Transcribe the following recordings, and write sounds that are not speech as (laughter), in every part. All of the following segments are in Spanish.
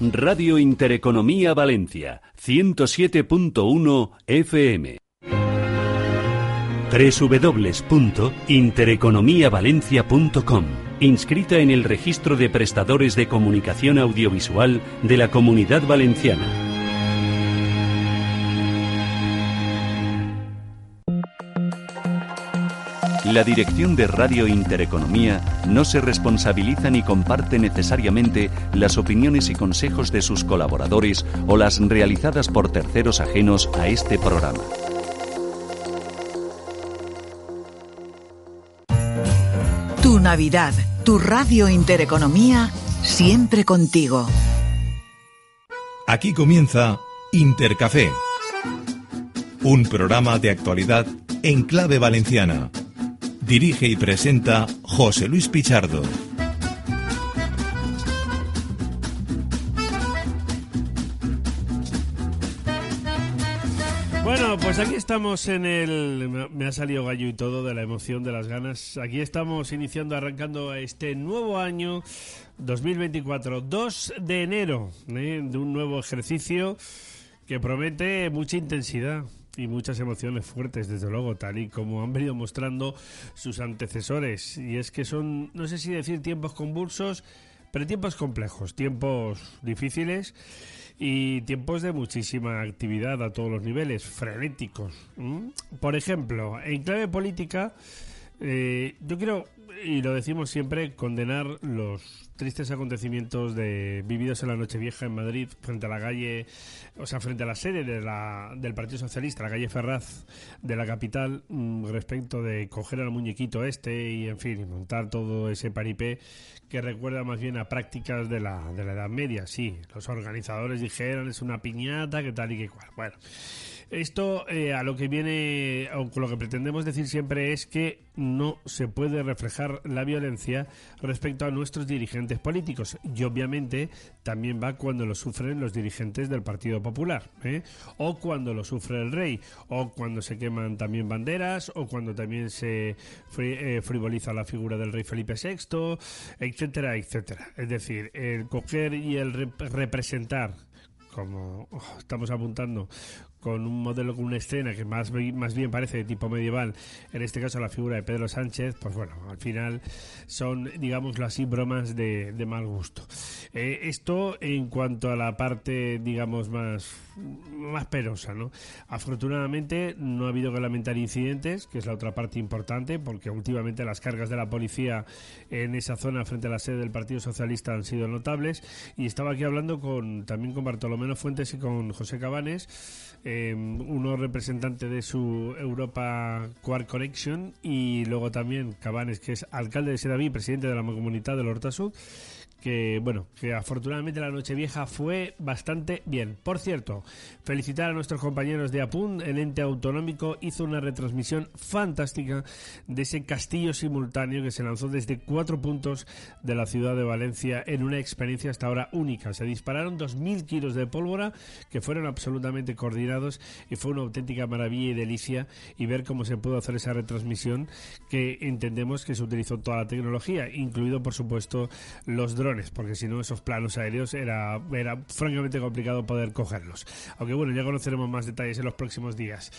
Radio Intereconomía Valencia, 107.1 FM. www.intereconomiavalencia.com Inscrita en el registro de prestadores de comunicación audiovisual de la Comunidad Valenciana. La dirección de Radio Intereconomía no se responsabiliza ni comparte necesariamente las opiniones y consejos de sus colaboradores o las realizadas por terceros ajenos a este programa. Tu Navidad, tu Radio Intereconomía, siempre contigo. Aquí comienza Intercafé, un programa de actualidad en clave valenciana Dirige y presenta José Luis Pichardo. Bueno, pues aquí estamos en el... Me ha salido gallo y todo de la emoción, de las ganas. Aquí estamos iniciando, arrancando este nuevo año 2024, 2 de enero, ¿eh? de un nuevo ejercicio que promete mucha intensidad y muchas emociones fuertes, desde luego, tal y como han venido mostrando sus antecesores. Y es que son, no sé si decir tiempos convulsos, pero tiempos complejos, tiempos difíciles y tiempos de muchísima actividad a todos los niveles, frenéticos. Por ejemplo, en clave política, eh, yo quiero, y lo decimos siempre, condenar los tristes acontecimientos de vividos en la Nochevieja en Madrid frente a la calle, o sea, frente a la sede de la, del Partido Socialista, la calle Ferraz de la capital, mm, respecto de coger al muñequito este y, en fin, montar todo ese paripé que recuerda más bien a prácticas de la, de la Edad Media. Sí, los organizadores dijeron es una piñata, que tal y que cual. Bueno. Esto eh, a lo que viene, o lo que pretendemos decir siempre es que no se puede reflejar la violencia respecto a nuestros dirigentes políticos. Y obviamente también va cuando lo sufren los dirigentes del Partido Popular, ¿eh? o cuando lo sufre el rey, o cuando se queman también banderas, o cuando también se eh, frivoliza la figura del rey Felipe VI, etcétera, etcétera. Es decir, el coger y el representar como oh, estamos apuntando, con un modelo, con una escena que más, más bien parece de tipo medieval, en este caso la figura de Pedro Sánchez, pues bueno, al final son, digámoslo así, bromas de, de mal gusto. Eh, esto en cuanto a la parte, digamos, más, más penosa, ¿no? Afortunadamente no ha habido que lamentar incidentes, que es la otra parte importante, porque últimamente las cargas de la policía en esa zona frente a la sede del Partido Socialista han sido notables, y estaba aquí hablando con también con Bartolomé Fuentes y con José Cabanes, eh, uno representante de su Europa Quark Connection y luego también Cabanes, que es alcalde de Sedaví, presidente de la comunidad del Horta Sud, que bueno, que afortunadamente la Nochevieja fue bastante bien. Por cierto, felicitar a nuestros compañeros de Apun, el ente autonómico hizo una retransmisión fantástica de ese castillo simultáneo que se lanzó desde cuatro puntos de la ciudad de Valencia en una experiencia hasta ahora única. Se dispararon 2.000 kilos de pólvora que fueron absolutamente coordinados y fue una auténtica maravilla y delicia y ver cómo se pudo hacer esa retransmisión que entendemos que se utilizó toda la tecnología, incluido por supuesto los drones porque si no esos planos aéreos era, era francamente complicado poder cogerlos. Aunque bueno, ya conoceremos más detalles en los próximos días.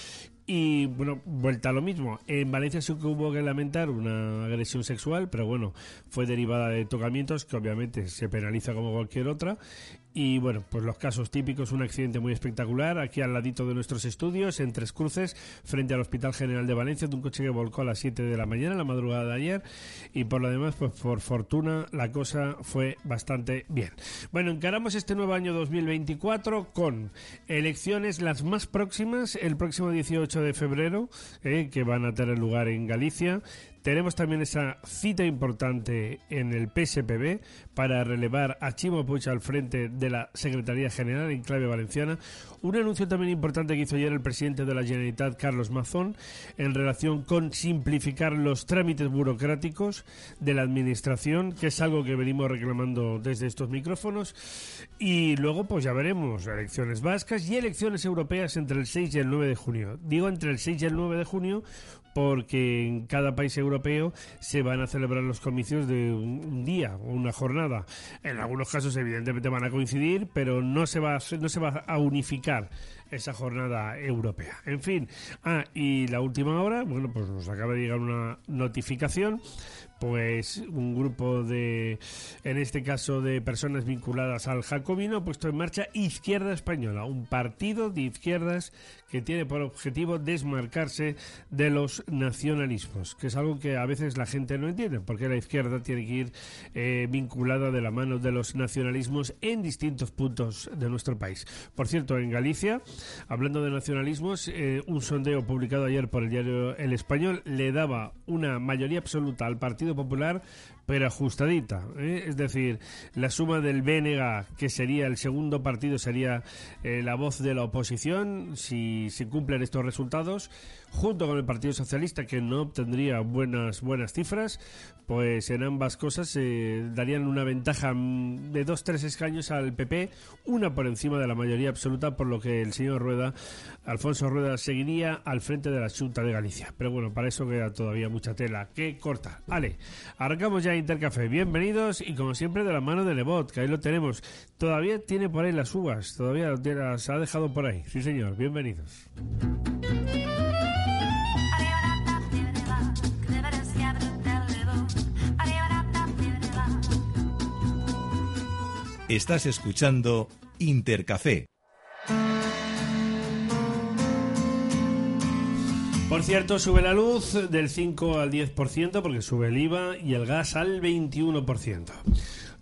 Y bueno, vuelta a lo mismo. En Valencia sí que hubo que lamentar una agresión sexual, pero bueno, fue derivada de tocamientos, que obviamente se penaliza como cualquier otra. Y bueno, pues los casos típicos, un accidente muy espectacular aquí al ladito de nuestros estudios, en Tres Cruces, frente al Hospital General de Valencia, de un coche que volcó a las 7 de la mañana, la madrugada de ayer. Y por lo demás, pues por fortuna, la cosa fue bastante bien. Bueno, encaramos este nuevo año 2024 con elecciones las más próximas, el próximo 18 de febrero, eh, que van a tener lugar en Galicia. Tenemos también esa cita importante en el PSPB para relevar a Chimo Puig al frente de la Secretaría General en clave valenciana. Un anuncio también importante que hizo ayer el presidente de la Generalitat, Carlos Mazón, en relación con simplificar los trámites burocráticos de la Administración, que es algo que venimos reclamando desde estos micrófonos. Y luego, pues ya veremos, elecciones vascas y elecciones europeas entre el 6 y el 9 de junio. Digo entre el 6 y el 9 de junio porque en cada país europeo se van a celebrar los comicios de un, día o una jornada. En algunos casos, evidentemente, van a coincidir, pero no se va a, no se va a unificar esa jornada europea. En fin, ah, y la última hora, bueno, pues nos acaba de llegar una notificación pues un grupo de, en este caso, de personas vinculadas al jacobino ha puesto en marcha Izquierda Española, un partido de izquierdas que tiene por objetivo desmarcarse de los nacionalismos, que es algo que a veces la gente no entiende, porque la izquierda tiene que ir eh, vinculada de la mano de los nacionalismos en distintos puntos de nuestro país. Por cierto, en Galicia, hablando de nacionalismos, eh, un sondeo publicado ayer por el diario El Español le daba una mayoría absoluta al Partido Popular pero ajustadita. ¿eh? Es decir, la suma del BNG, que sería el segundo partido, sería eh, la voz de la oposición, si se cumplen estos resultados, junto con el Partido Socialista, que no obtendría buenas, buenas cifras, pues en ambas cosas eh, darían una ventaja mm, de dos, tres escaños al PP, una por encima de la mayoría absoluta, por lo que el señor Rueda, Alfonso Rueda, seguiría al frente de la Junta de Galicia. Pero bueno, para eso queda todavía mucha tela que corta. Vale, arrancamos ya Intercafé. Bienvenidos y como siempre de la mano de Lebot, que ahí lo tenemos. Todavía tiene por ahí las uvas, todavía las ha dejado por ahí. Sí, señor, bienvenidos. Estás escuchando Intercafé. Por cierto, sube la luz del 5 al 10% porque sube el IVA y el gas al 21%.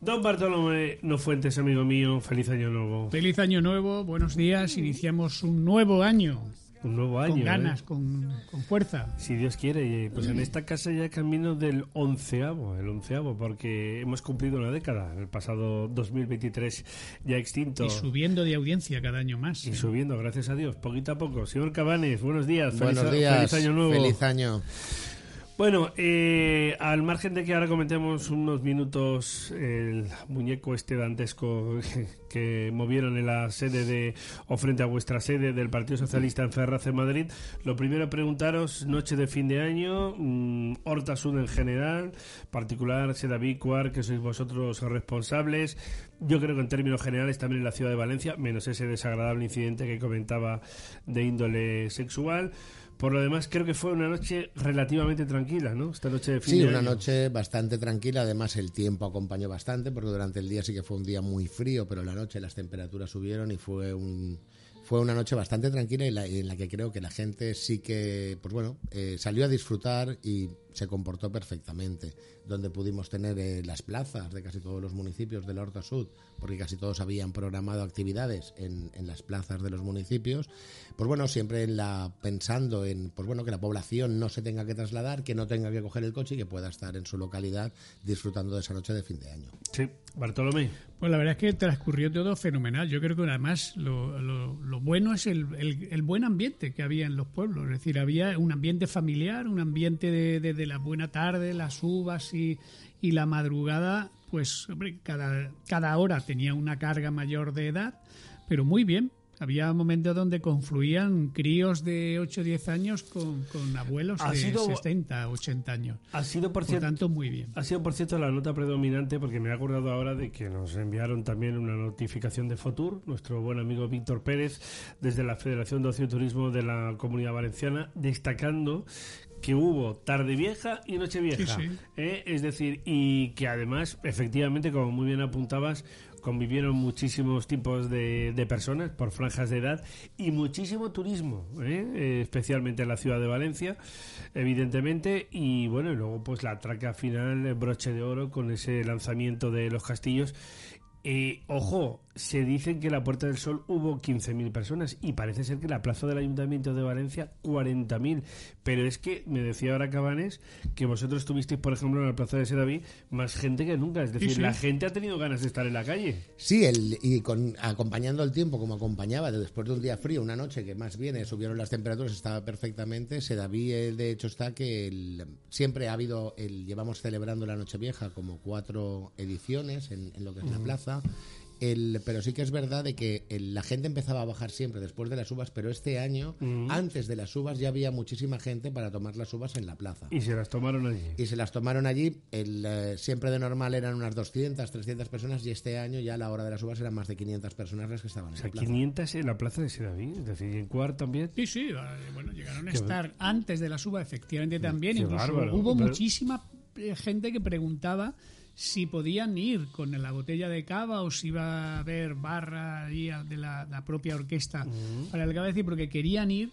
Don Bartolomé No Fuentes, amigo mío, feliz año nuevo. Feliz año nuevo, buenos días, iniciamos un nuevo año. Un nuevo año. Con ganas, ¿eh? con, fuerza. Si Dios quiere. Pues en esta casa ya camino del onceavo, el onceavo, porque hemos cumplido una década, el pasado 2023 ya extinto. Y subiendo de audiencia cada año más. Y ¿eh? subiendo, gracias a Dios, poquito a poco. Señor Cabanes, buenos días. Buenos días. Feliz año nuevo. Feliz año. Bueno, eh, al margen de que ahora comentemos unos minutos el muñeco este dantesco (laughs) que, movieron en la sede de, o frente a vuestra sede del Partido Socialista en Ferraz en Madrid, lo primero preguntaros, noche de fin de año, mmm, Horta Sud en general, particular Sedavícuar, que sois vosotros responsables, yo creo que en términos generales también en la ciudad de Valencia, menos ese desagradable incidente que comentaba de índole sexual. Por lo demás, creo que fue una noche relativamente tranquila, ¿no? Esta noche de fin Sí, de una año. noche bastante tranquila. Además, el tiempo acompañó bastante, porque durante el día sí que fue un día muy frío, pero la noche las temperaturas subieron y fue un fue una noche bastante tranquila en la, en la que creo que la gente sí que, pues bueno, eh, salió a disfrutar y se comportó perfectamente. Donde pudimos tener eh, las plazas de casi todos los municipios de la Horta Sud, porque casi todos habían programado actividades en, en las plazas de los municipios. Pues bueno, siempre en la, pensando en pues bueno, que la población no se tenga que trasladar, que no tenga que coger el coche y que pueda estar en su localidad disfrutando de esa noche de fin de año. Sí, Bartolomé. Pues la verdad es que transcurrió todo fenomenal. Yo creo que además lo, lo, lo bueno es el, el, el, buen ambiente que había en los pueblos. Es decir, había un ambiente familiar, un ambiente de, de, de la buena tarde, las uvas y, y la madrugada. Pues, hombre, cada, cada hora tenía una carga mayor de edad, pero muy bien, había momentos donde confluían críos de 8 o 10 años con, con abuelos Ha de sido- 60, 80 años. Ha sido, por Por cierto, tanto, muy bien. ha sido, por cierto, la nota predominante porque me he acordado ahora de que nos enviaron también una notificación de Fotur, nuestro buen amigo Víctor Pérez, desde la Federación de Ocio y Turismo de la Comunidad Valenciana, destacando que hubo tarde vieja y noche vieja. Sí, sí. ¿eh? Es decir, y que además, efectivamente, como muy bien apuntabas, convivieron muchísimos tipos de, de personas por franjas de edad y muchísimo turismo, ¿eh? Eh, especialmente en la ciudad de Valencia, evidentemente. Y bueno, y luego pues la traca final, el broche de oro con ese lanzamiento de los castillos. Eh, ojo, se dice que en la Puerta del Sol hubo 15.000 personas y parece ser que en la plaza del Ayuntamiento de Valencia 40.000. Pero es que me decía ahora Cabanes que vosotros tuvisteis, por ejemplo, en la plaza de Sedaví más gente que nunca. Es decir, sí. la gente ha tenido ganas de estar en la calle. Sí, el, y con, acompañando el tiempo como acompañaba, de después de un día frío, una noche que más bien subieron las temperaturas, estaba perfectamente. Sedaví, eh, de hecho, está que el- siempre ha habido, el, llevamos celebrando la Nochevieja como cuatro ediciones en, en lo que es la plaza. El, pero sí que es verdad de que el- la gente empezaba a bajar siempre después de las uvas, pero este año, antes de las uvas, ya había muchísima gente para tomar las uvas en la plaza. Y se las tomaron allí. Y se las tomaron allí, el, eh, siempre de normal eran unas 200, 300 personas y este año ya a la hora de las uvas eran más de 500 personas las que estaban O en la plaza. 500 en la plaza de Sedaví, es decir, en Cuart también. Sí, sí, eh, bueno, llegaron a Qué estar antes de la suba, efectivamente también. qué Incluso bárbaro. hubo Pero- muchísima eh, gente que preguntaba si podían ir con la botella de cava o si iba a haber barra de la, la propia orquesta. Para el es decir, porque querían ir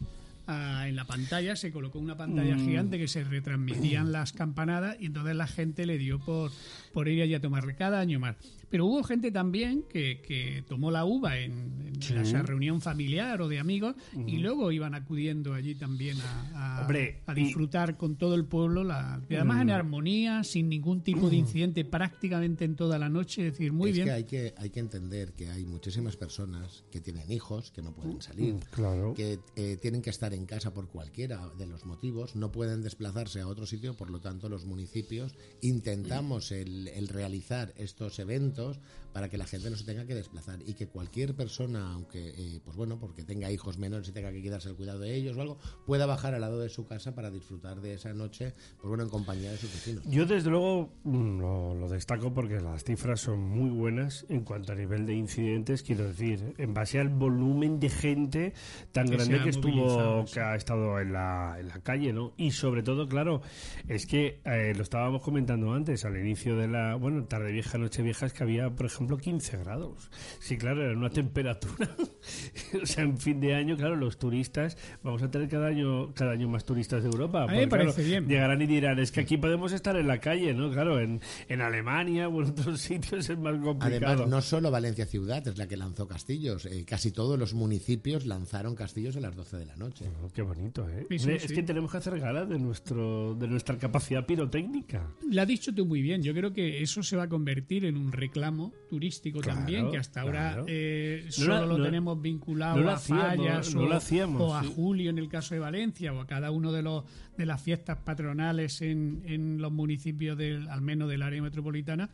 a- en la pantalla, se colocó una pantalla gigante que se retransmitían las campanadas y entonces la gente le dio por, por ir allí a tomarle cada año más. Pero hubo gente también que, que tomó la uva en, en esa reunión familiar o de amigos y luego iban acudiendo allí también a, a- Hombre, a y- disfrutar con todo el pueblo, la, y además en armonía, sin ningún tipo de (clears throat) incidente prácticamente en toda la noche, es decir, muy es bien. que hay que hay que entender que hay muchísimas personas que tienen hijos que no pueden salir, Claro. que eh, tienen que estar en casa por cualquiera de los motivos, no pueden desplazarse a otro sitio, por lo tanto los municipios intentamos el, el realizar estos eventos para que la gente no se tenga que desplazar y que cualquier persona, aunque eh, pues bueno, porque tenga hijos menores y tenga que quedarse el cuidado de ellos o algo, pueda bajar al lado de su casa para disfrutar de esa noche, pues bueno, en compañía de sus vecinos. Yo desde luego mm, lo, lo destaco porque las cifras son muy buenas en cuanto a nivel de incidentes, quiero decir, en base al volumen de gente tan Que grande que estuvo, que ha estado en la, en la calle, ¿no? Y sobre todo, claro, es que eh, lo estábamos comentando antes, al inicio de la, bueno, tarde vieja, noche vieja, es que había, por ejemplo, 15 grados. Sí, claro, era una temperatura. (laughs) o sea, en fin de año, claro, los turistas, vamos a tener cada año, cada año más turistas de Europa. A mí porque, me claro, parece bien. Llegarán y dirán, es que aquí podemos estar en la calle, ¿no? Claro, en, en Alemania o en otros (laughs) sitios es más complicado. Además, no solo Valencia ciudad es la que lanzó castillos, eh, casi todos los municipios lanzaron castillos a las 12 de la noche. Oh, qué bonito, ¿eh? Sí, sí, Hombre, Es sí. que tenemos que hacer gala de, nuestro, de nuestra capacidad pirotécnica. Lo has dicho tú muy bien. Yo creo que eso se va a convertir en un reclamo turístico Claro, también, que hasta ahora eh, solo lo no- tenemos vinculado no a fallas o, a sí. julio en el caso de Valencia o a cada uno de los de las fiestas patronales en, en los municipios del al menos del área metropolitana.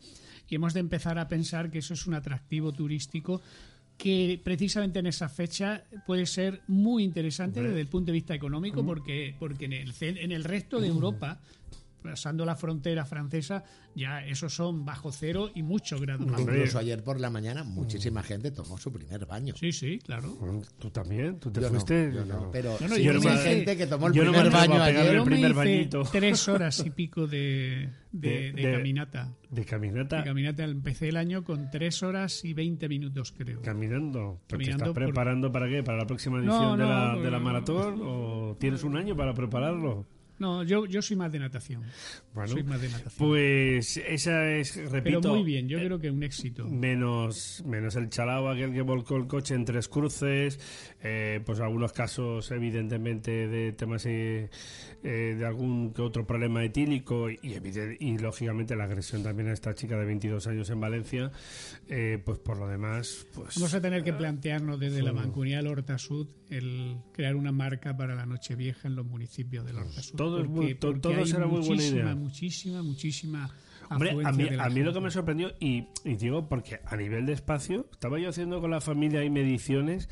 Y hemos de empezar a pensar que eso es un atractivo turístico que precisamente en esa fecha puede ser muy interesante desde el punto de vista económico porque porque en el en el resto de Europa pasando la frontera francesa ya esos son bajo cero y muchos grados. Incluso ayer por la mañana muchísima gente tomó su primer baño. Sí, sí, claro. Tú también, tú te Yo no, fuiste. yo no, pero No, no, sí yo no gente que tomó el yo no me primer baño ayer. el Yo me primer hice bañito. tres (laughs) horas y pico de, de, De- de de- caminata. De caminata. De caminata empecé el año con tres horas y veinte minutos, creo. Caminando. ¿Pero te Caminando estás por- preparando para qué? ¿Para la próxima edición No, de, no, la, de la maratón? ¿O tienes un año para prepararlo? No, yo, yo soy más de natación. Bueno, soy más de natación. Pues esa es, repito. Pero muy bien, yo eh, creo que un éxito. Menos, menos el chalao, aquel que volcó el coche en tres cruces, eh, pues algunos casos evidentemente de temas eh, eh, de algún que otro problema etílico y, lógicamente la agresión también a esta chica de 22 años en Valencia, eh, pues por lo demás, pues Vamos a tener que plantearnos desde la Mancomunidad del Horta Sud el crear una marca para la Nochevieja en los municipios del Horta Sud. Todo es muy- to- todo hay será muy buena idea. Muchísima, muchísima Hombre, a mí, a mí lo que me sorprendió, y, y digo porque a nivel de espacio, estaba yo haciendo con la familia y mediciones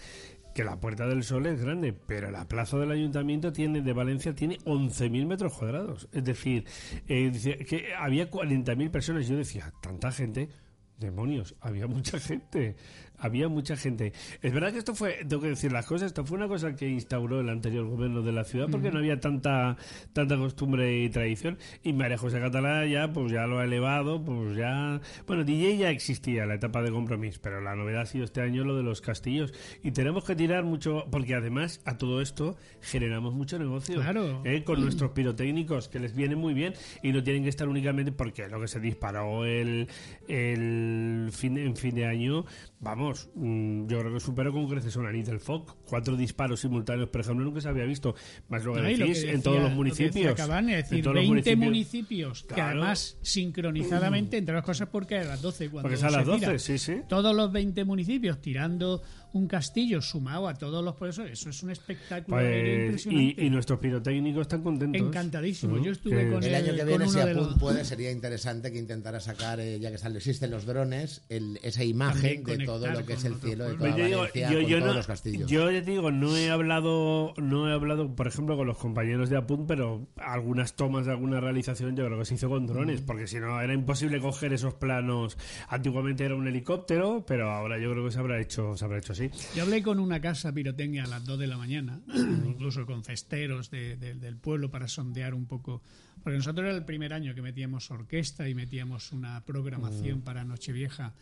que la Puerta del Sol es grande, pero la plaza del ayuntamiento tiene de Valencia tiene 11.000 metros cuadrados. Es decir, eh, que había 40.000 personas. Yo decía, tanta gente, demonios, había mucha gente. Había mucha gente. Es verdad que esto fue, tengo que decir las cosas, esto fue una cosa que instauró el anterior gobierno de la ciudad porque no había tanta tanta costumbre y tradición. Y María José Catalá ya, pues ya lo ha elevado, pues ya. Bueno, DJ ya existía la etapa de compromiso, pero la novedad ha sido este año lo de los castillos. Y tenemos que tirar mucho, porque además a todo esto generamos mucho negocio. Claro. ¿eh? Con nuestros pirotécnicos, que les viene muy bien y no tienen que estar únicamente porque lo que se disparó el, el fin, en fin de año, vamos mm, yo creo que supero con creces una del FOC. Cuatro disparos simultáneos, por ejemplo, nunca se había visto. Más lo que No, y lo decís, que en todos decía- los municipios. Lo que acaban de En decir, todos los 20 municipios. municipios, que Claro. además sincronizadamente, entre las cosas, porque a las 12 cuando Porque es a las se tira. 12, sí, sí. Todos los 20 municipios tirando un castillo sumado a todos los profesores, eso es un espectáculo Pues, impresionante. y, y nuestros pirotécnicos están contentos. Encantadísimo. ¿no? Yo estuve con El año que con viene, si Apun los- puede, sería interesante que intentara sacar, eh, ya que están- existen los drones, el- esa imagen de todo lo que es con el cielo de toda yo, digo, Valencia, yo- con yo todos no, los castillos. yo ya digo, no he hablado, no he hablado, por ejemplo, con los compañeros de Apunt, pero algunas tomas de alguna realización yo creo que se hizo con drones, Mm. porque si no era imposible coger esos planos. Antiguamente era un helicóptero, pero ahora yo creo que se habrá hecho, se habrá hecho así. Yo hablé con una casa pirotecnia a las 2 de la mañana, (clears throat) incluso con festeros de- de- del pueblo para sondear un poco. Porque nosotros era el primer año que metíamos orquesta y metíamos una programación para Nochevieja,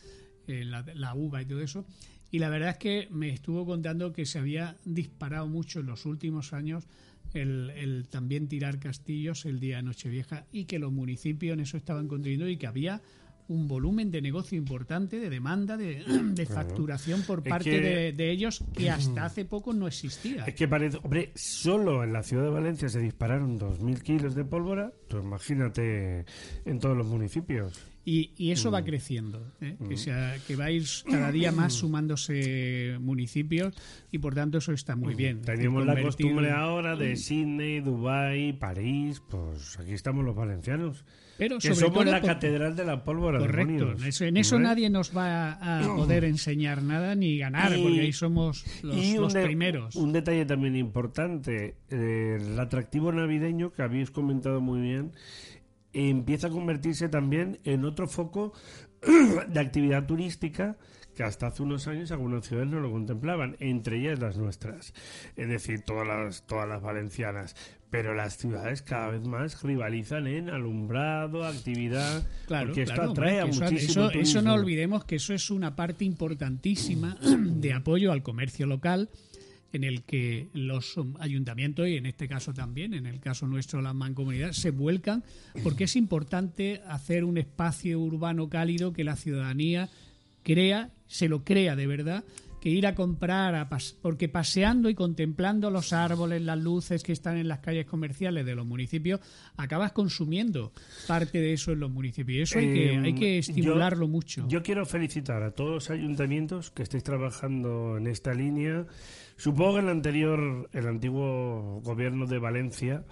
eh, la, la uva y todo eso. Y la verdad es que me estuvo contando que se había disparado mucho en los últimos años el, el también tirar castillos el día de Nochevieja y que los municipios en eso estaban contribuyendo y que había un volumen de negocio importante, de demanda, de, (clears throat) de facturación por Es parte que- de, de ellos que hasta hace poco no existía. Es que parece, hombre, solo en la ciudad de Valencia se dispararon 2.000 kilos de pólvora, pues imagínate en todos los municipios. Y, y eso Mm. va creciendo, ¿eh? que, sea, que va a ir cada día más sumándose municipios y por tanto eso está muy bien. Es decir, Teníamos la costumbre ahora de Sydney, Dubai, París, pues aquí estamos los valencianos. Pero que sobre somos todo la por- catedral de la pólvora. Correcto, en eso, en eso Hombre. nadie nos va a poder enseñar nada ni ganar, Y- porque ahí somos los, y un los de- primeros. Un detalle también importante, eh, el atractivo navideño que habéis comentado muy bien, empieza a convertirse también en otro foco (clears throat) de actividad turística que hasta hace unos años algunas ciudades no lo contemplaban, entre ellas las nuestras, es decir, todas las, todas las valencianas. Pero las ciudades cada vez más rivalizan en alumbrado, actividad, Claro, porque claro, esto atrae a eso- muchísimo eso, eso no olvidemos que eso es una parte importantísima (clears throat) de apoyo al comercio local en el que los um, ayuntamientos y en este caso también, en el caso nuestro la mancomunidad, se vuelcan porque es importante hacer un espacio urbano cálido que la ciudadanía crea, se lo crea de verdad, que ir a comprar, a pas- porque paseando y contemplando los árboles, las luces que están en las calles comerciales de los municipios, acabas consumiendo parte de eso en los municipios. Y eso hay que, Eh, hay que yo- estimularlo mucho. Yo quiero felicitar a todos los ayuntamientos que estéis trabajando en esta línea. Supongo que el anterior, el antiguo gobierno de Valencia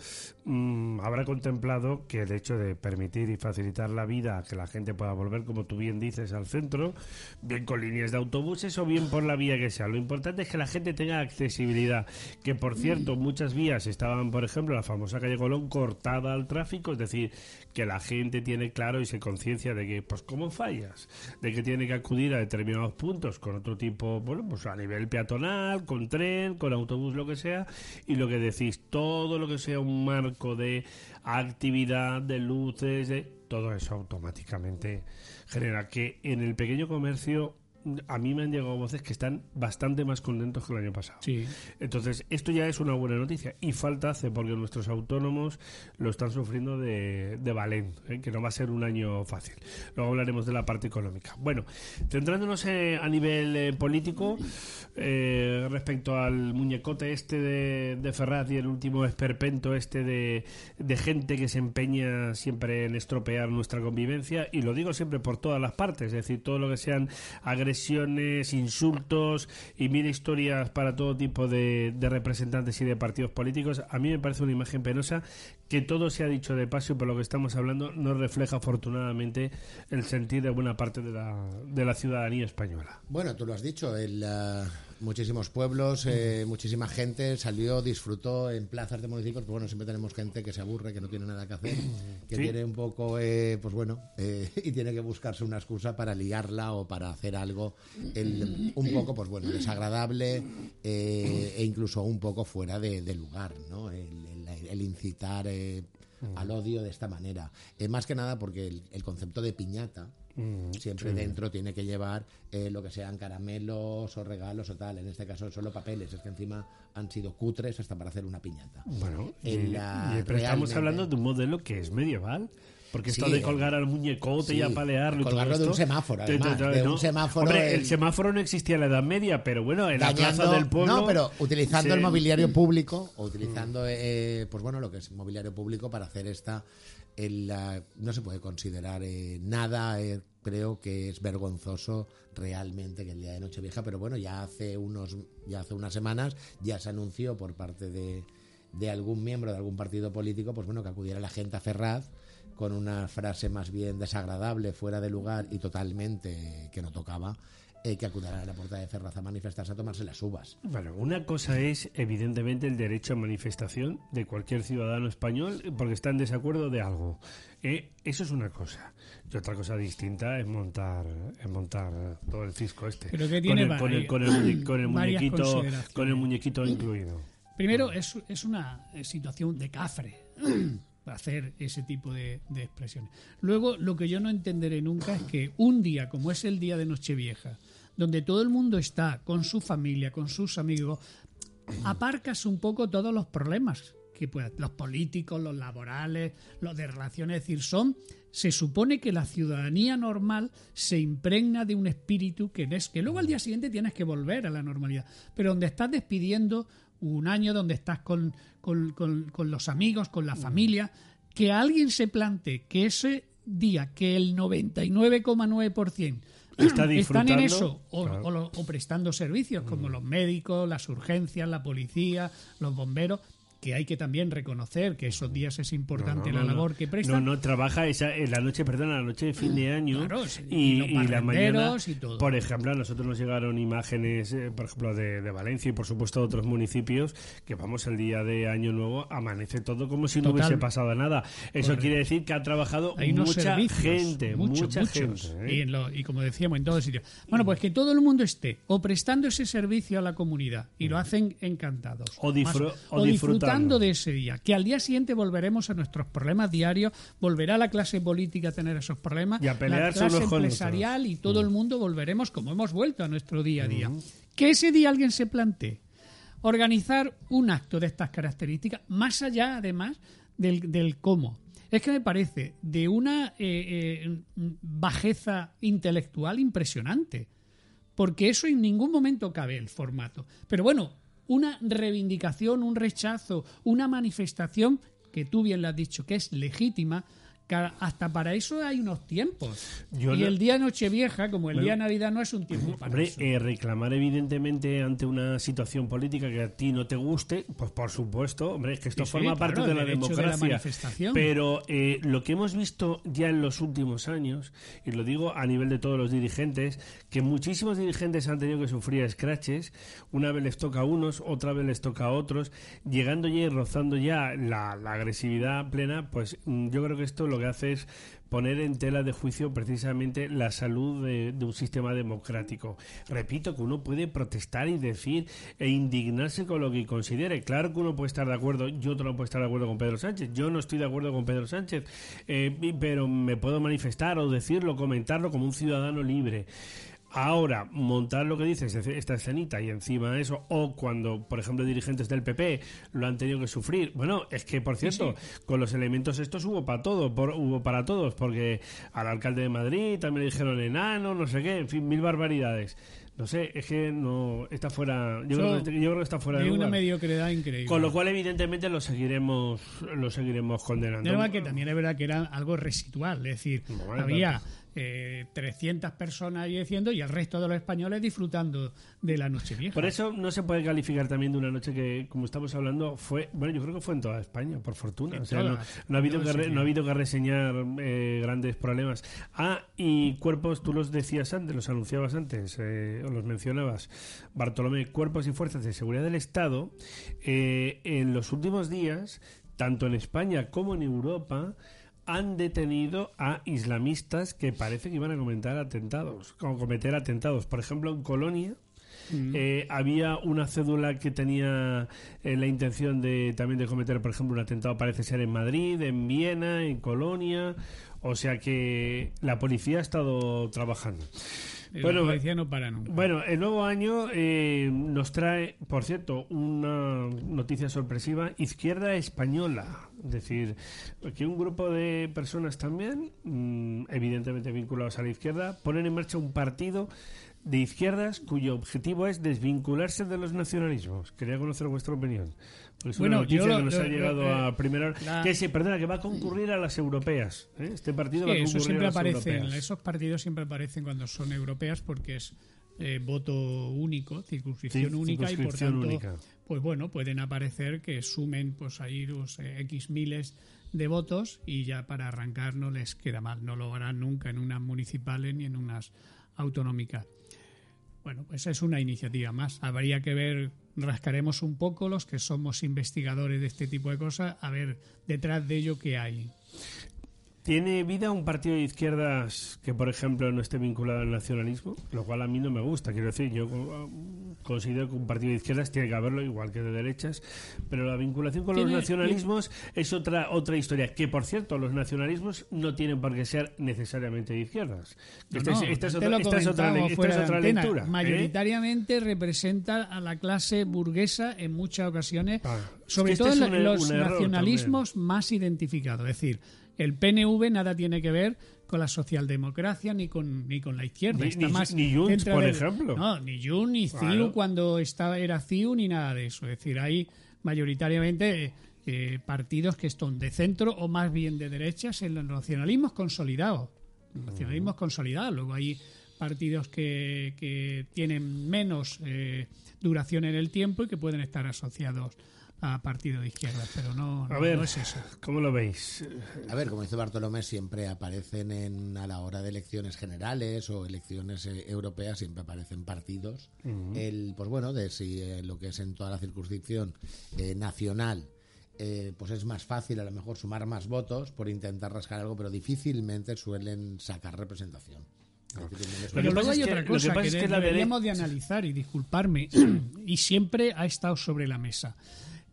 mm, habrá contemplado que el hecho de permitir y facilitar la vida que la gente pueda volver, como tú bien dices, al centro, bien con líneas de autobuses o bien por la vía que sea. Lo importante es que la gente tenga accesibilidad. Que por cierto, muchas vías estaban, por ejemplo, la famosa calle Colón cortada al tráfico, es decir, que la gente tiene claro y se conciencia de que, pues, ¿cómo fallas? De que tiene que acudir a determinados puntos con otro tipo, bueno, pues a nivel peatonal, con tren, con autobús, lo que sea, y lo que decís, todo lo que sea un marco de actividad, de luces, de todo eso automáticamente genera que en el pequeño comercio a mí me han llegado voces que están bastante más contentos que el año pasado. Sí. Entonces, esto ya es una buena noticia. Y falta hace porque nuestros autónomos lo están sufriendo de, de Valent, ¿eh? que no va a ser un año fácil. Luego hablaremos de la parte económica. Bueno, centrándonos eh, a nivel eh, político, eh, respecto al muñecote este de, de Ferraz y el último esperpento este de, de gente que se empeña siempre en estropear nuestra convivencia, y lo digo siempre por todas las partes, es decir, todo lo que sean agresiones, insultos y mil historias para todo tipo de, de representantes y de partidos políticos, a mí me parece una imagen penosa que todo se ha dicho de paso y por lo que estamos hablando no refleja afortunadamente el sentir de buena parte de la, de la ciudadanía española. Bueno, tú lo has dicho, el, ah, muchísimos pueblos, eh, muchísima gente salió, disfrutó en plazas de municipios, pues bueno, siempre tenemos gente que se aburre, que no tiene nada que hacer, que Sí. tiene un poco, eh, pues bueno, eh, (laughs) y tiene que buscarse una excusa para liarla o para hacer algo el- un poco, pues bueno, desagradable eh, e incluso un poco fuera de, de lugar, ¿no? El, el- el incitar eh, al odio de esta manera. Eh, más que nada porque el, el concepto de piñata, siempre dentro tiene que llevar eh, lo que sean caramelos o regalos o tal. En este caso solo papeles, es que encima han sido cutres hasta para hacer una piñata. Bueno, y, En la- y- pero estamos hablando de un modelo que es medieval. Porque esto Sí, de colgar al muñecote y apalearlo y todo colgarlo de un esto, semáforo, te- te- de ¿no? un semáforo Hombre, el semáforo no existía en la Edad Media, pero bueno, en la dañando- plaza del pueblo... No, pero utilizando el mobiliario público, o utilizando, eh, pues bueno, lo que es mobiliario público para hacer esta. el, la- no se puede considerar eh, nada, eh, creo que es vergonzoso realmente que el día de Nochevieja, pero bueno, ya hace unos, ya hace unas semanas ya se anunció por parte de, de algún miembro de algún partido político, pues bueno, que acudiera la gente a Ferraz con una frase más bien desagradable, fuera de lugar y totalmente que no tocaba, eh, que acudiera a la puerta de Ferraz a manifestarse a tomarse las uvas. Bueno, una cosa es evidentemente el derecho a manifestación de cualquier ciudadano español porque está en desacuerdo de algo. Eh, eso es una cosa. Y otra cosa distinta es montar, es montar todo el cisco este. Pero que con, tiene el, con, el, con el con el muñequito, con el muñequito incluido. Primero, es, es una eh, situación de cafre hacer ese tipo de, expresiones. Luego, lo que yo no entenderé nunca es que un día, como es el día de Nochevieja, donde todo el mundo está con su familia, con sus amigos, aparcas un poco todos los problemas que pueda- los políticos, los laborales, los de relaciones, es decir, son se supone que la ciudadanía normal se impregna de un espíritu que es que luego al día siguiente tienes que volver a la normalidad, pero donde estás despidiendo un año donde estás con, con- con- con los amigos, con la familia, que alguien se plantee que ese día que el 99,9% Está (clears throat) están en eso o, claro. o lo- o prestando servicios como los médicos, las urgencias, la policía, los bomberos, que hay que también reconocer que esos días es importante No, no, la labor no. que prestan. No, no, trabaja esa, en la noche, perdón, la noche de fin de año Claro, y, y los y la mañana. barrenderos y todo. Por ejemplo, a nosotros nos llegaron imágenes, eh, por ejemplo, de, de Valencia y por supuesto de otros municipios, que vamos el día de Año Nuevo, amanece todo como si no hubiese pasado nada. Eso Correcto. quiere decir que ha trabajado Hay mucha gente, mucha muchos, gente. ¿eh? y, en lo- y como decíamos, en todos sitios. Bueno, pues que todo el mundo esté o prestando ese servicio a la comunidad y lo hacen encantados. O disfrutando. Disfrutando de ese día. Que al día siguiente volveremos a nuestros problemas diarios, volverá la clase política a tener esos problemas, Y a la clase empresarial y todo el mundo volveremos como hemos vuelto a nuestro día a día. Que ese día alguien se plantee organizar un acto de estas características, más allá además del, del cómo. Es que me parece de una eh, eh, bajeza intelectual impresionante, porque eso en ningún momento cabe el formato. Pero bueno, una reivindicación, un rechazo, una manifestación que tú bien lo has dicho, que es legítima, hasta para eso hay unos tiempos. Yo y no- el día Nochevieja, como el Bueno, día Navidad, no es un tiempo para Hombre, eso. eh, reclamar evidentemente ante una situación política que a ti no te guste, pues por supuesto, hombre, es que esto Sí, sí, forma parte claro, de la derecho de la democracia. manifestación. Pero eh, lo que hemos visto ya en los últimos años, y lo digo a nivel de todos los dirigentes, que muchísimos dirigentes han tenido que sufrir scratches, una vez les toca a unos, otra vez les toca a otros, llegando ya y rozando ya la, la agresividad plena, pues mm, yo creo que esto lo que hace es poner en tela de juicio precisamente la salud de, un sistema democrático. Repito que uno puede protestar y decir e indignarse con lo que considere. Claro que uno puede estar de acuerdo, yo no puedo estar de acuerdo con Pedro Sánchez, yo no estoy de acuerdo con Pedro Sánchez, eh, pero me puedo manifestar o decirlo, comentarlo como un ciudadano libre. Ahora, montar lo que dices, esta escenita y encima eso, o cuando, por ejemplo, dirigentes del PP lo han tenido que sufrir. Bueno, es que, por cierto, con los elementos estos hubo para todo, por, hubo para todos, porque al alcalde de Madrid también le dijeron enano, no sé qué, en fin, mil barbaridades. No sé, es que no está fuera. Yo, creo, que, yo creo que está fuera de, una mediocridad increíble. Con lo cual, evidentemente, lo seguiremos, lo seguiremos condenando. Que también es verdad que era algo residual, es decir, Bueno, había eh, 300 personas ahí diciendo y el resto de los españoles disfrutando de la noche vieja. Por eso no se puede calificar también de una noche que, como estamos hablando, fue, bueno, yo creo que fue en toda España, por fortuna. O sea, no, ha habido que re- no ha habido que reseñar eh, grandes problemas. Ah, y cuerpos, tú los decías antes, los anunciabas antes, eh, o los mencionabas, Bartolomé, cuerpos y fuerzas de seguridad del Estado, eh, en los últimos días, tanto en España como en Europa, han detenido a islamistas que parece que iban a comentar atentados, o cometer atentados. Por ejemplo, en Colonia, eh, había una cédula que tenía eh, la intención de también de cometer, por ejemplo, un atentado, parece ser en Madrid, en Viena, en Colonia. O sea que la policía ha estado trabajando. bueno, la policía no para nunca. Bueno, el nuevo año eh, nos trae, por cierto, una noticia sorpresiva, Izquierda Española. Es decir, que un grupo de personas también, mm, evidentemente vinculados a la izquierda, ponen en marcha un partido de izquierdas cuyo objetivo es desvincularse de los nacionalismos. Quería conocer vuestra opinión. Es bueno, una noticia que nos ha llegado a primera que se perdona que va a concurrir a las europeas. ¿eh? Este partido va a concurrir eso siempre a las aparece, europeas. Esos partidos siempre aparecen cuando son europeas porque es eh, voto único, circunscripción única y por tanto, pues bueno, pueden aparecer que sumen pues ahí los eh, x miles de votos y ya para arrancar no les queda mal, no lo harán nunca en unas municipales ni en unas autonómicas. Bueno, pues es una iniciativa más. Habría que ver, rascaremos un poco los que somos investigadores de este tipo de cosas, a ver detrás de ello qué hay. ¿Tiene vida un partido de izquierdas que, por ejemplo, no esté vinculado al nacionalismo? Lo cual a mí no me gusta. Quiero decir, yo considero que un partido de izquierdas tiene que haberlo, igual que de derechas, pero la vinculación con los nacionalismos es otra otra historia. Que, por cierto, los nacionalismos no tienen por qué ser necesariamente de izquierdas. esta, es, otra, lectura. ¿eh? Mayoritariamente representa a la clase burguesa en muchas ocasiones, ah, sobre todo en los nacionalismos más identificados. Es decir, el PNV nada tiene que ver con la socialdemocracia ni con ni con la izquierda. Ni, más ni Junts, por ejemplo. No, ni Junts, ni CIU cuando estaba, era CIU, ni nada de eso. Es decir, hay mayoritariamente eh, partidos que están de centro o más bien de derechas en los nacionalismos consolidados. Nacionalismos consolidados. Luego hay partidos que, que tienen menos eh, duración en el tiempo y que pueden estar asociados a partido de izquierda, pero no, es eso. ¿Cómo lo veis? A ver, como dice Bartolomé, siempre aparecen en, a la hora de elecciones generales o elecciones eh, europeas, siempre aparecen partidos. el, pues bueno, de si eh, lo que es en toda la circunscripción eh, nacional pues es más fácil a lo mejor sumar más votos por intentar rascar algo, pero difícilmente suelen sacar representación. Pero luego hay otra cosa que, deberíamos de analizar y disculparme, y siempre ha estado sobre la mesa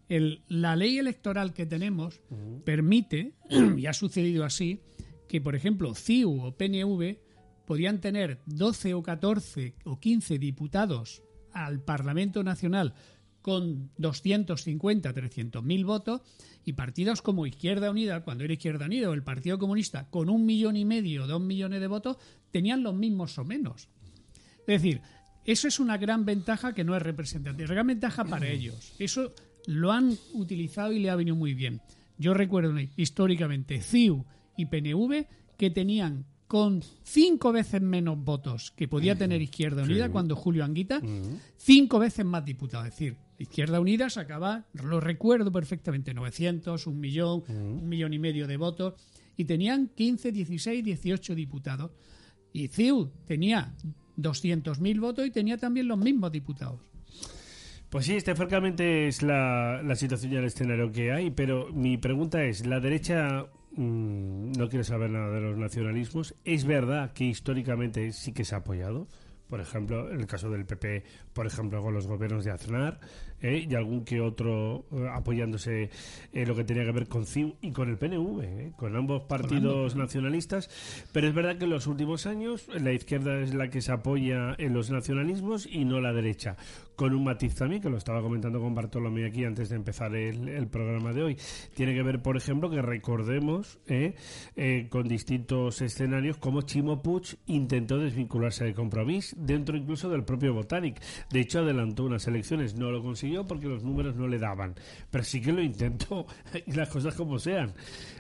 la ley electoral que tenemos permite, (clears throat) y ha sucedido así, que por ejemplo CIU o PNV podían tener 12 o 14 o 15 diputados al Parlamento Nacional con 250, 300 mil votos y partidos como Izquierda Unida, cuando era Izquierda Unida o el Partido Comunista, con un millón y medio, dos millones de votos, tenían los mismos o menos. Es decir, eso es una gran ventaja que no es representante, es gran ventaja para ellos. Eso lo han utilizado y le ha venido muy bien. Yo recuerdo históricamente CIU y PNV que tenían con cinco veces menos votos que podía tener Izquierda Unida cuando Julio Anguita, cinco veces más diputados. Es decir, Izquierda Unida sacaba, lo recuerdo perfectamente, 900, un millón, un millón y medio de votos, y tenían 15, 16, 18 diputados. Y CIU tenía 200.000 votos y tenía también los mismos diputados. Pues sí, este francamente es la, la situación y el escenario que hay, pero mi pregunta es, ¿la derecha mm, no quiere saber nada de los nacionalismos? ¿Es verdad que históricamente sí que se ha apoyado? Por ejemplo, en el caso del PP, por ejemplo, con los gobiernos de Aznar, ¿eh? y algún que otro eh, apoyándose en lo que tenía que ver con CIU y con el PNV, ¿eh? con ambos partidos nacionalistas. Pero es verdad que en los últimos años la izquierda es la que se apoya en los nacionalismos y no la derecha. Con un matiz también, que lo estaba comentando con Bartolomé aquí antes de empezar el, programa de hoy. Tiene que ver, por ejemplo, que recordemos con distintos escenarios cómo Chimo Puig intentó desvincularse de compromiso dentro incluso del propio Botanic. De hecho, adelantó unas elecciones, no lo consiguió porque los números no le daban. Pero sí que lo intentó, (laughs) y las cosas como sean.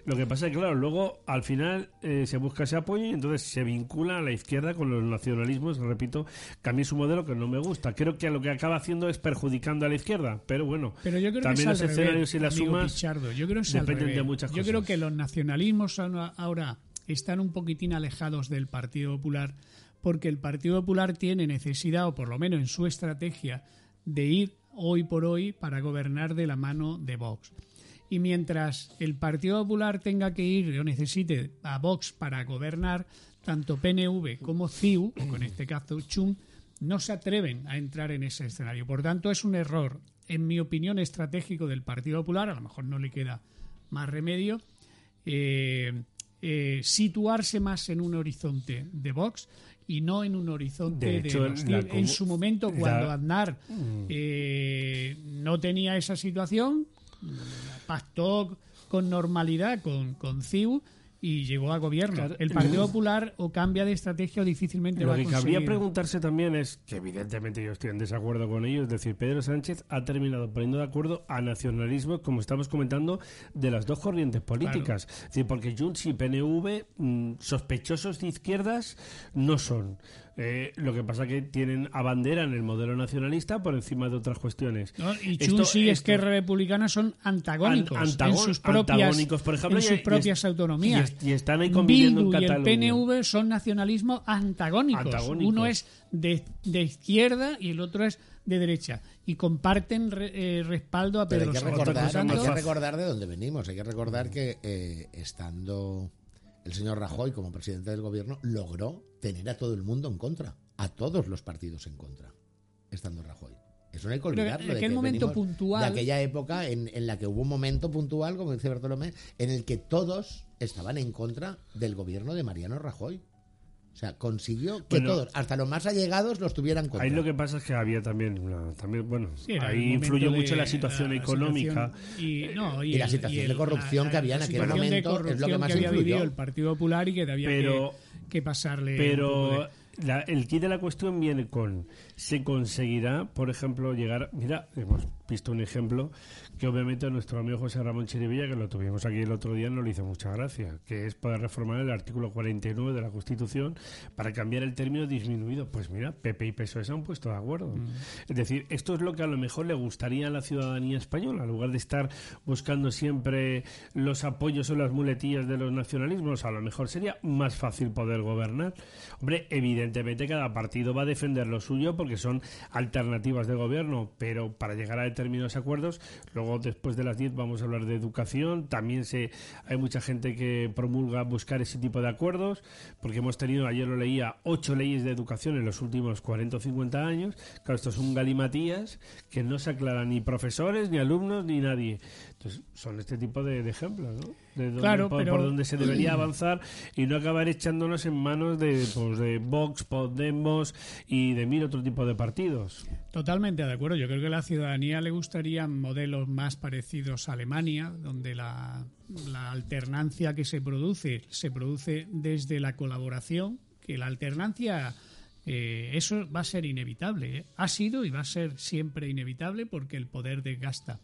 Lo que pasa es que, claro, luego al final eh, se busca ese apoyo y entonces se vincula a la izquierda con los nacionalismos. Repito, cambia su modelo que no me gusta. Creo que lo que acaba haciendo es perjudicando a la izquierda. Pero bueno, también los escenarios y las sumas yo creo dependen de muchas cosas. Yo creo que los nacionalismos ahora están un poquitín alejados del Partido Popular porque el Partido Popular tiene necesidad, o por lo menos en su estrategia, de ir hoy por hoy para gobernar de la mano de Vox. Y mientras el Partido Popular tenga que ir o necesite a Vox para gobernar, tanto PNV como CIU, con este caso CHUM, no se atreven a entrar en ese escenario. Por tanto, es un error, en mi opinión, estratégico del Partido Popular, a lo mejor no le queda más remedio, eh, eh, situarse más en un horizonte de Vox y no en un horizonte de, hecho, la. En su momento, cuando la- Aznar Mm. eh, no tenía esa situación, pactó con normalidad con, con CIU y llegó a gobierno. Claro. El Partido Popular o cambia de estrategia o difícilmente Lo va a que cabría conseguir. preguntarse también es, que evidentemente yo estoy en desacuerdo con ello, es decir, Pedro Sánchez ha terminado poniendo de acuerdo a nacionalismo, como estamos comentando, de las dos corrientes políticas. Es decir, porque Junts y PNV, mm, sospechosos de izquierdas, no son. Eh, lo que pasa que tienen abanderan el modelo nacionalista por encima de otras cuestiones. ¿no? Y Esto- Junts y Esquerra Republicana son antagónicos An- antagon- en sus propias, antagónicos, por ejemplo, en y- sus y- propias autonomías. y est- y están ahí conviviendo Bildu en y el Cataluña. PNV son nacionalismos antagónicos. Antagónicos. Uno es de, de izquierda y el otro es de derecha. Y comparten re- eh, respaldo a Pero Pedro hay que, Sánchez. recordar, Por tanto, hay que recordar de dónde venimos. Hay que recordar que eh, estando el señor Rajoy como presidente del gobierno, logró tener a todo el mundo en contra. A todos los partidos en contra. Estando Rajoy. Eso no hay que Pero olvidarlo. en de aquel que momento puntual- De aquella época en, en la que hubo un momento puntual, como dice Bartolomé, en el que todos estaban en contra del gobierno de Mariano Rajoy. O sea, consiguió que Bueno. todos, hasta los más allegados, los tuvieran contra. Ahí lo que pasa es que había también, una- también bueno, Sí, ahí influyó mucho la situación económica. situación y, no, Y la situación el- de corrupción que había en aquel momento es lo que más había influyó. vivido el Partido Popular y que había Pero- que, que pasarle. Pero de- la- el kit de la cuestión viene con, ¿se conseguirá, por ejemplo, llegar... Mira, hemos visto un ejemplo que obviamente nuestro amigo José Ramón Chirivilla, que lo tuvimos aquí el otro día, no le hizo mucha gracia, que es poder reformar el artículo 49 de la Constitución para cambiar el término disminuido. Pues mira, PP y PSOE se han puesto de acuerdo. Es decir, esto es lo que a lo mejor le gustaría a la ciudadanía española, en lugar de estar buscando siempre los apoyos o las muletillas de los nacionalismos, a lo mejor sería más fácil poder gobernar. Hombre, evidentemente cada partido va a defender lo suyo porque son alternativas de gobierno, pero para llegar a determinados acuerdos, luego después de las 10 vamos a hablar de educación, también se hay mucha gente que promulga buscar ese tipo de acuerdos, porque hemos tenido, ayer lo leía, ocho leyes de educación en los últimos 40 o 50 años, claro, esto es un galimatías que no se aclaran ni profesores, ni alumnos, ni nadie. Entonces, son este tipo de, de ejemplos, ¿no? De dónde- Claro, por, pero- por donde se debería avanzar y no acabar echándonos en manos de, pues, de Vox, Podemos y de mil otro tipo de partidos. Totalmente de acuerdo. Yo creo que a la ciudadanía le gustarían modelos más parecidos a Alemania, donde la, la alternancia que se produce se produce desde la colaboración, que la alternancia eh, eso va a ser inevitable. ¿eh? Ha sido y va a ser siempre inevitable porque el poder desgasta.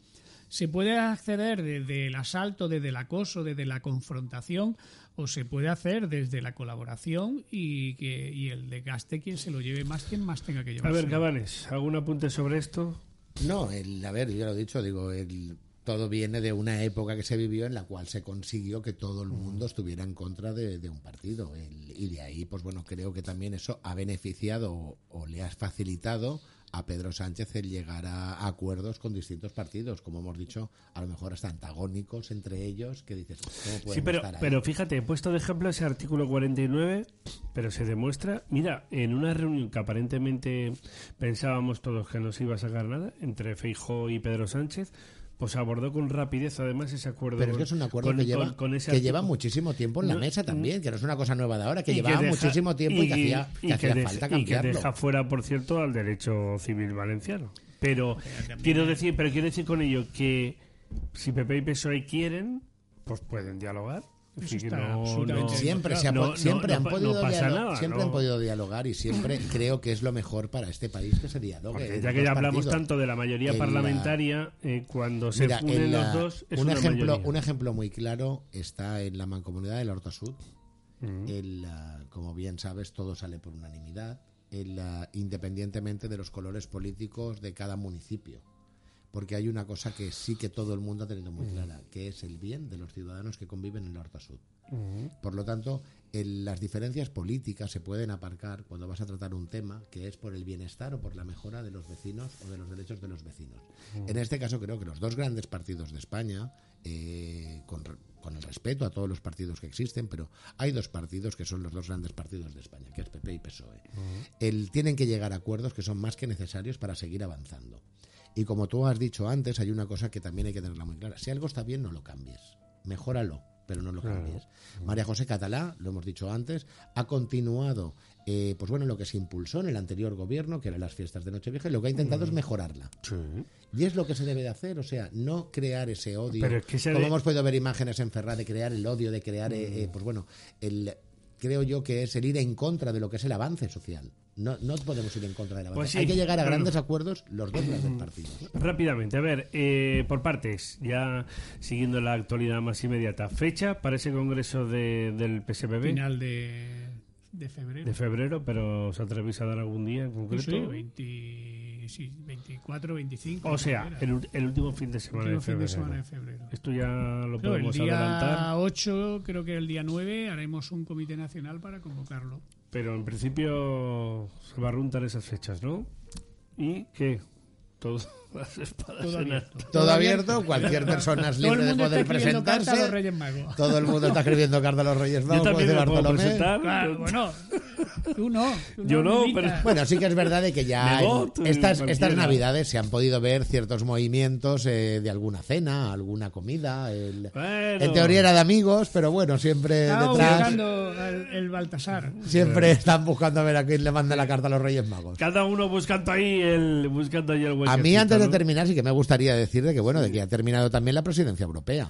Se puede acceder desde el asalto, desde el acoso, desde la confrontación, o se puede hacer desde la colaboración y que y el desgaste quien se lo lleve más, quien más tenga que A llevarse. ver, Cabanes, ¿algún apunte sobre esto? No, el, a ver, yo ya lo he dicho, digo, el, todo viene de una época que se vivió en la cual se consiguió que todo el mundo estuviera en contra de, de un partido. El- y de ahí, pues bueno, creo que también eso ha beneficiado o, o le ha facilitado a Pedro Sánchez el llegar a acuerdos con distintos partidos, como hemos dicho, a lo mejor hasta antagónicos entre ellos, que dices, ¿cómo podemos Sí, pero, estar ahí? pero fíjate, he puesto de ejemplo ese artículo 49, pero se demuestra, mira, en una reunión que aparentemente pensábamos todos que no se iba a sacar nada, entre Feijó y Pedro Sánchez, pues abordó con rapidez además ese acuerdo. Pero es que es un acuerdo con- que lleva, con- con ese que lleva muchísimo tiempo en la No, mesa también, que no es una cosa nueva de ahora, que llevaba deja- muchísimo tiempo y, que hacía, que y hacía deja- falta y que cambiarlo. deja fuera, por cierto, al derecho civil valenciano. Pero quiero decir, pero quiero decir con ello que si PP y PSOE quieren, pues pueden dialogar. No- no- siempre se ha no- po- no- siempre no han podido pasa dialo- nada, siempre han podido dialogar y siempre (laughs) creo que es lo mejor para este país que se dialogue Porque ya que ya hablamos partidos. tanto de la mayoría En la- parlamentaria, eh, cuando se Mira, unen la- los dos, es un una ejemplo mayoría. un ejemplo muy claro está en la mancomunidad del Horta Sud Mm. El, como bien sabes todo sale por unanimidad el, independientemente de los colores políticos de cada municipio porque hay una cosa que sí que todo el mundo ha tenido muy clara, que es el bien de los ciudadanos que conviven en la Horta Sud. Por lo tanto, el- las diferencias políticas se pueden aparcar cuando vas a tratar un tema que es por el bienestar o por la mejora de los vecinos o de los derechos de los vecinos. En este caso, creo que los dos grandes partidos de España, eh, con, con el respeto a todos los partidos que existen, pero hay dos partidos que son los dos grandes partidos de España, que es PP y PSOE. El- tienen que llegar a acuerdos que son más que necesarios para seguir avanzando. Y como tú has dicho antes, hay una cosa que también hay que tenerla muy clara. Si algo está bien, no lo cambies. Mejóralo. pero no lo cambies. María José Catalá, lo hemos dicho antes, ha continuado eh, pues bueno, lo que se impulsó en el anterior gobierno, que eran las fiestas de Nochevieja, y lo que ha intentado es mejorarla. Y es lo que se debe de hacer, o sea, no crear ese odio. Como hemos podido ver imágenes en Ferrari, de crear el odio, de crear, eh, eh, pues bueno, el, creo yo que es el ir en contra de lo que es el avance social. No, no podemos ir en contra del avance. Pues Hay que llegar a grandes acuerdos los dos grandes partidos. Rápidamente, a ver, eh, por partes, ya siguiendo la actualidad más inmediata. Fecha para ese congreso de, del PSPB. Final de de febrero. De febrero, pero ¿se atrevís a dar algún día en concreto? Sí, 24, 25. O sea, el, el, último fin de semana, de, febrero. Fin de semana de febrero. Esto ya lo podemos adelantar. El día 8, creo que el día 9, haremos un comité nacional para convocarlo. Pero en principio se va a runtar esas fechas, ¿no? ¿Y qué? Todo todo abierto. cualquier persona es libre de poder presentarse. Todo el mundo está escribiendo carta a los Reyes Magos. Yo también me puedo presentar. bueno, tú no. Yo no, pero... Bueno, sí que es verdad de que ya estas, estas navidades se han podido ver ciertos movimientos eh, de alguna cena, alguna comida. El, En teoría era de amigos, pero bueno, siempre Estaba detrás... buscando el, Baltasar. Siempre están buscando a ver a quién le manda la carta a los Reyes Magos. Cada uno buscando ahí el, buscando ahí el A mí antes de terminar sí que me gustaría decir de que bueno, de que ha terminado también la presidencia europea.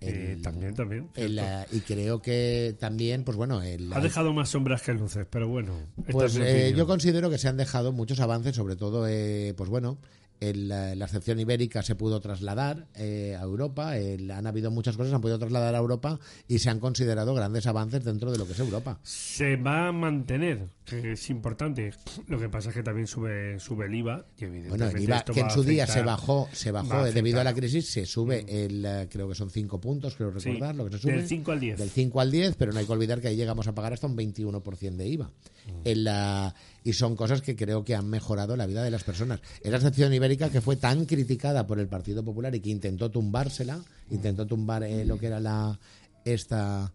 Eh, también, también. y creo que también, pues bueno. ha dejado más sombras que luces, pero bueno. Pues eh, yo considero que se han dejado muchos avances, sobre todo, eh, pues bueno, la, excepción ibérica se pudo trasladar eh, a Europa, han habido muchas cosas, se han podido trasladar a Europa y se han considerado grandes avances dentro de lo que es Europa. Se va a mantener, que es importante. Lo que pasa es que también sube, sube el IVA. bueno, el IVA que en su día se bajó, se bajó debido a la crisis, se sube, mm. el eh, creo que son 5 puntos, creo recordar, lo que se sube. Del 5 al 10. Del 5 al 10, pero no hay que olvidar que ahí llegamos a pagar hasta un 21% de IVA. Mm. En la y son cosas que creo que han mejorado la vida de las personas. Esa excepción ibérica que fue tan criticada por el Partido Popular y que intentó tumbársela, intentó tumbar eh, lo que era la esta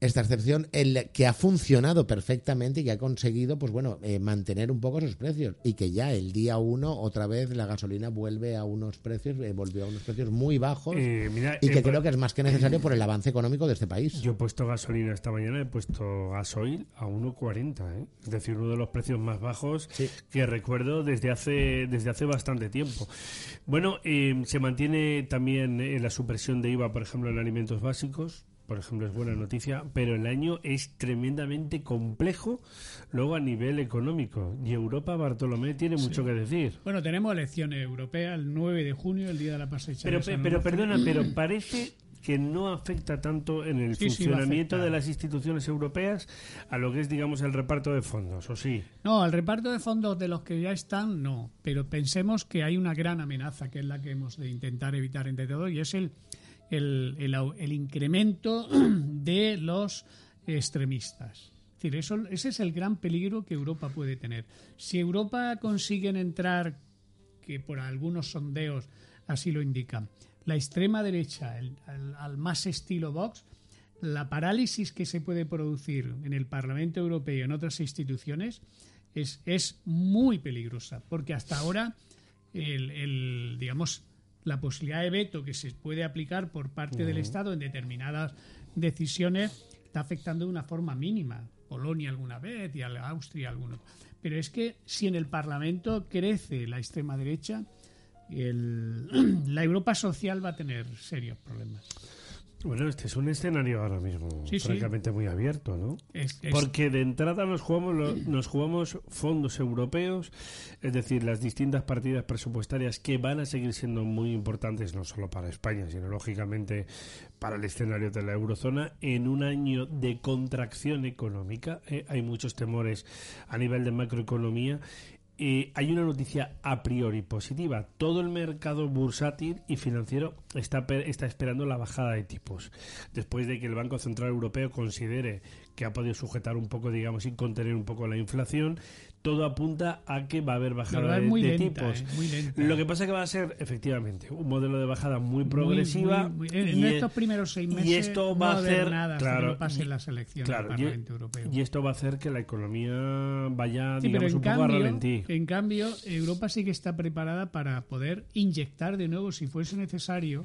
esta excepción, el que ha funcionado perfectamente y que ha conseguido, pues bueno, eh, mantener un poco esos precios y que ya el día uno otra vez la gasolina vuelve a unos precios, eh, volvió a unos precios muy bajos eh, y que creo que es más que necesario por el avance económico de este país. Yo he puesto gasolina esta mañana, he puesto gasoil a 1,40, es decir, uno de los precios más bajos que recuerdo desde hace desde hace bastante tiempo. Bueno, se mantiene también la supresión de IVA, por ejemplo, en alimentos básicos por ejemplo, es buena noticia, pero el año es tremendamente complejo luego a nivel económico. Y Europa, Bartolomé, tiene mucho que decir. Bueno, tenemos elecciones europeas el 9 de junio, el día de la pasecha. Pero, pero perdona, pero parece que no afecta tanto en el funcionamiento de las instituciones europeas a lo que es, digamos, el reparto de fondos, ¿o sí? No, el reparto de fondos de los que ya están, no. Pero pensemos que hay una gran amenaza, que es la que hemos de intentar evitar entre todos, y es el el, el, incremento (clears throat) de los extremistas. Es decir, eso, ese es el gran peligro que Europa puede tener. Si Europa consigue entrar, que por algunos sondeos así lo indican, la extrema derecha, el, al más estilo Vox, la parálisis que se puede producir en el Parlamento Europeo y en otras instituciones es, es muy peligrosa, porque hasta ahora el, el digamos la posibilidad de veto que se puede aplicar por parte del Estado en determinadas decisiones está afectando de una forma mínima. Polonia alguna vez y Austria alguna. Pero es que si en el Parlamento crece la extrema derecha, (clears throat) la Europa social va a tener serios problemas. Bueno, este es un escenario ahora mismo francamente muy abierto, ¿no? Porque de entrada nos jugamos, nos jugamos fondos europeos, es decir, las distintas partidas presupuestarias que van a seguir siendo muy importantes no solo para España, sino lógicamente para el escenario de la eurozona en un año de contracción económica. ¿eh? hay muchos temores a nivel de macroeconomía eh, hay una noticia a priori positiva. Todo el mercado bursátil y financiero está, está esperando la bajada de tipos. Después de que el Banco Central Europeo considere que ha podido sujetar un poco, digamos, y contener un poco la inflación, todo apunta a que va a haber bajada de, tipos. Eh, Lo que pasa es que va a ser, efectivamente, un modelo de bajada muy progresiva. en estos primeros seis meses y esto va a hacer, nada claro, no pasen las elecciones del Parlamento Europeo. Y esto va a hacer que la economía vaya, digamos, un poco a ralentí. En cambio, Europa sí que está preparada para poder inyectar de nuevo, si fuese necesario,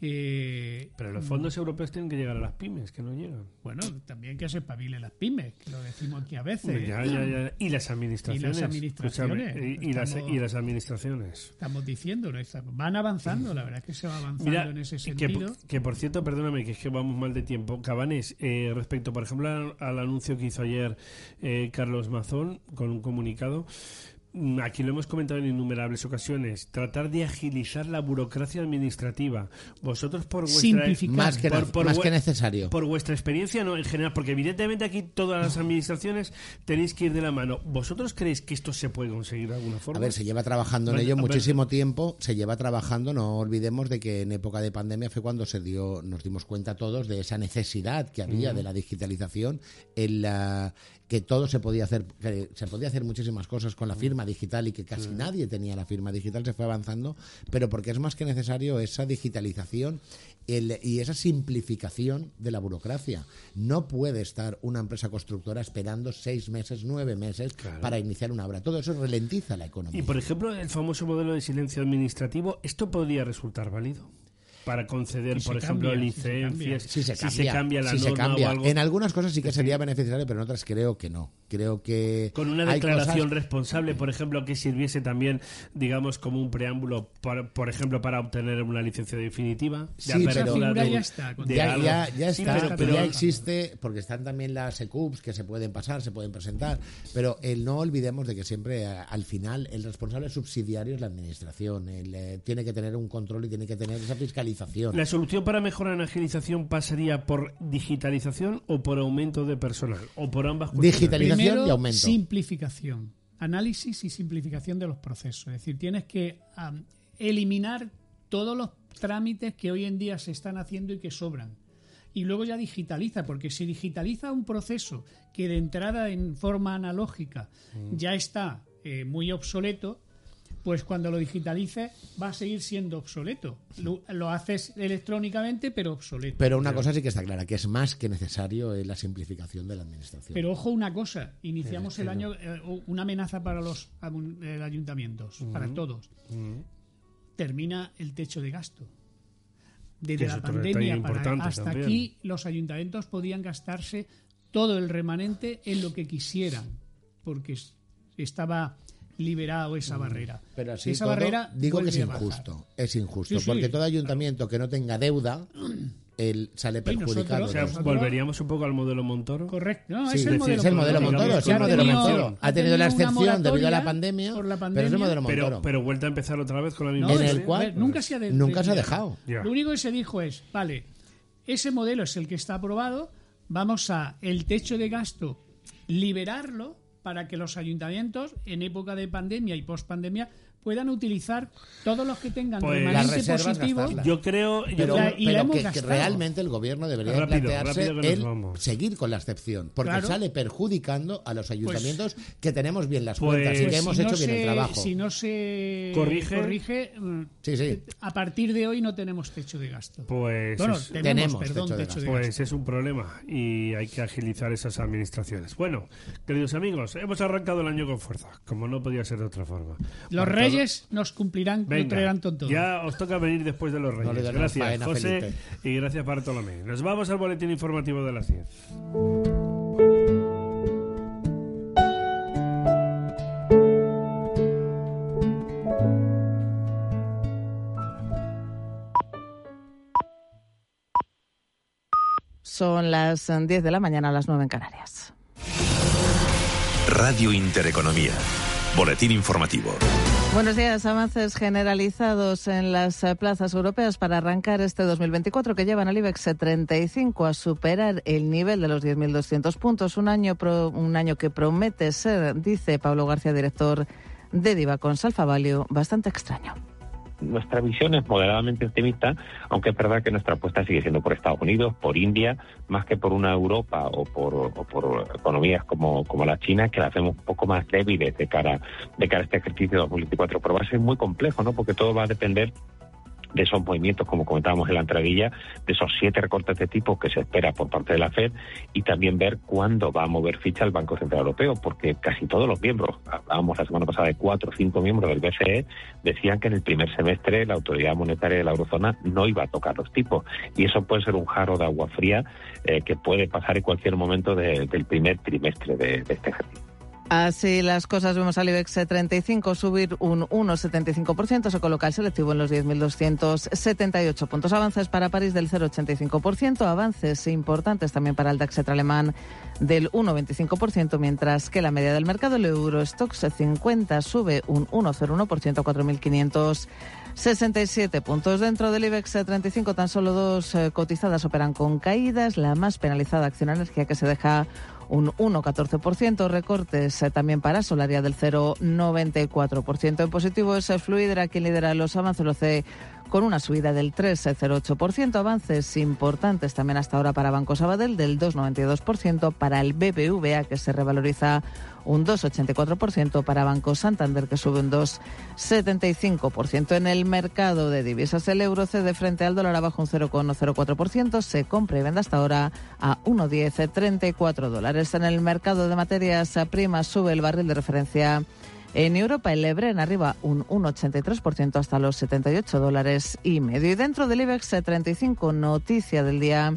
Eh, Pero los fondos europeos tienen que llegar a las pymes, que no llegan. Bueno, también que se espabilen las pymes, que lo decimos aquí a veces. Ya, ya, ya. Y las administraciones. Y las administraciones. Y, y las, Estamos- y las administraciones. Estamos diciendo, van avanzando, la verdad es que se va avanzando Mira, en ese sentido. que por cierto, perdóname, que es que vamos mal de tiempo. Cabanes, eh, respecto, por ejemplo, al, al anuncio que hizo ayer eh, Carlos Mazón con un comunicado, aquí lo hemos comentado en innumerables ocasiones, tratar de agilizar la burocracia administrativa. Vosotros por vuestra... Simplificar. Más que, por- por más vue- que necesario. Por vuestra experiencia, no en general, porque evidentemente aquí todas las administraciones tenéis que ir de la mano. ¿Vosotros creéis que esto se puede conseguir de alguna forma? A ver, se lleva trabajando en Bueno, ello ver. muchísimo tiempo, se lleva trabajando, no olvidemos de que en época de pandemia fue cuando se dio, nos dimos cuenta todos de esa necesidad que había de la digitalización, en la, que todo se podía hacer, que se podía hacer muchísimas cosas con la firma digital y que casi nadie tenía la firma digital, se fue avanzando, pero porque es más que necesario esa digitalización el- y esa simplificación de la burocracia. No puede estar una empresa constructora esperando seis meses, nueve meses para iniciar una obra. Todo eso ralentiza la economía. Y por ejemplo, el famoso modelo de silencio administrativo, ¿esto podría resultar válido? Para conceder, por ejemplo, cambia, si se licencias, si se cambia, la si se norma cambia. o algo. En algunas cosas sí que sería beneficiario, pero en otras creo que no. Creo que Con una declaración cosas- responsable, por ejemplo, que sirviese también, digamos, como un preámbulo, por, por ejemplo, para obtener una licencia definitiva. De Sí, pero- de- ya está, de ya, algo. ya, ya está, pero- pero, pero- ya existe, porque están también las ECUPs que se pueden pasar, se pueden presentar, pero el no olvidemos de que siempre a- al final el responsable subsidiario es la administración, el, eh, tiene que tener un control y tiene que tener esa fiscalización. ¿La solución para mejorar en agilización pasaría por digitalización o por aumento de personal? ¿O por ambas cuestiones? Digitalización Primero, y aumento. simplificación. Análisis y simplificación de los procesos. Es decir, tienes que eliminar todos los trámites que hoy en día se están haciendo y que sobran. Y luego ya digitaliza, porque si digitaliza un proceso que de entrada en forma analógica Mm. ya está eh, muy obsoleto, pues cuando lo digitalices va a seguir siendo obsoleto. Lo, lo haces electrónicamente, pero obsoleto. Pero una cosa sí que está clara, que es más que necesario eh, la simplificación de la administración. Pero ojo una cosa, iniciamos el año eh, una amenaza para los eh, ayuntamientos, para todos. Termina el techo de gasto. Desde es la pandemia para hasta también. aquí los ayuntamientos podían gastarse todo el remanente en lo que quisieran, porque es- estaba liberado esa barrera. Pero así esa todo, barrera digo que es injusto, es injusto, Sí, sí. porque todo ayuntamiento que no tenga deuda, él sale nosotros- perjudicado. O sea, volveríamos un poco al modelo Montoro. Correcto. No, Sí, es el modelo es el modelo Montoro, es el ha modelo tenido- Montoro. Ha tenido la excepción debido a la pandemia, por la pero es el pandemia. modelo Montoro. pero vuelta a empezar otra vez con la misma No, en el cual- ver, nunca se ha de- nunca se ha de- dejado. Lo único que se dijo es, vale, ese modelo es el que está aprobado, vamos a el techo de gasto liberarlo para que los ayuntamientos en época de pandemia y post-pandemia puedan utilizar todos los que tengan Pues- remanente positivo. gastarlas. Yo creo, yo Pero, la- y que, realmente el gobierno debería Rápido, plantearse rápido el seguir con la excepción, porque Claro. sale perjudicando a los ayuntamientos que tenemos bien las cuentas y Pues- que hemos si no hecho bien el trabajo. Si no se Corrige. Sí, sí. a partir de hoy no tenemos techo de gasto. pues, bueno, es, tenemos, tenemos perdón, techo de techo de gasto. pues es un problema y hay que agilizar esas administraciones. Bueno, queridos amigos, hemos arrancado el año con fuerza, como no podía ser de otra forma. Los Por reyes nos cumplirán, nos Venga, traerán con todo. ya os toca venir después de los No Reyes. gracias, faena, José, Felipe. y gracias, Bartolomé. Nos vamos al boletín informativo de las 10. Son las eh, 10 de la mañana, las 9 en Canarias. Radio Intereconomía. Boletín informativo. Buenos días. Avances generalizados en las eh, plazas europeas para arrancar este 2024 que llevan al IBEX 35 a superar el nivel de los 10.200 puntos. Un año, pro- un año que promete ser, dice Pablo García, director de Divacon Alfa Value, bastante extraño. Nuestra visión es moderadamente optimista, aunque es verdad que nuestra apuesta sigue siendo por Estados Unidos, por India, más que por una Europa o por, o por economías como, como la China, que las vemos un poco más débiles de cara, de cara a este ejercicio 2024. Pero va a ser muy complejo, ¿no? Porque todo va a depender de esos movimientos, como comentábamos en la entradilla, de esos siete recortes de tipo que se espera por parte de la Fed y también ver cuándo va a mover ficha el Banco Central Europeo, porque casi todos los miembros, hablábamos la semana pasada de cuatro o cinco miembros del BCE, decían que en el primer semestre la autoridad monetaria de la eurozona no iba a tocar los tipos. Y eso puede ser un jarro de agua fría eh, que puede pasar en cualquier momento del primer trimestre de este ejercicio. Así las cosas, vemos al IBEX 35 subir un 1,75%, se coloca el selectivo en los 10.278 puntos. Avances para París del 0,85%, avances importantes también para el DAX alemán del 1,25%, mientras que la media del mercado, el Eurostox 50, sube un 1,01%, 4.567 puntos. Dentro del IBEX 35, tan solo dos eh, cotizadas operan con caídas. La más penalizada, Acción Energía, que se deja un 1,14%. Recortes eh, también para Solaria del 0,94%. En positivo es Fluidra quien lidera los avances, lo con una subida del 3,08%. Avances importantes también hasta ahora para Banco Sabadell del 2,92%, para el BBVA que se revaloriza un 2,84%, para Banco Santander que sube un 2,75%. En el mercado de divisas el euro cede frente al dólar abajo un 0,04%, se compra y vende hasta ahora a 1,1034 dólares. En el mercado de materias primas sube el barril de referencia en Europa, el Ebren arriba un 1,83% hasta los 78 dólares y medio. Y dentro del IBEX 35, noticia del día.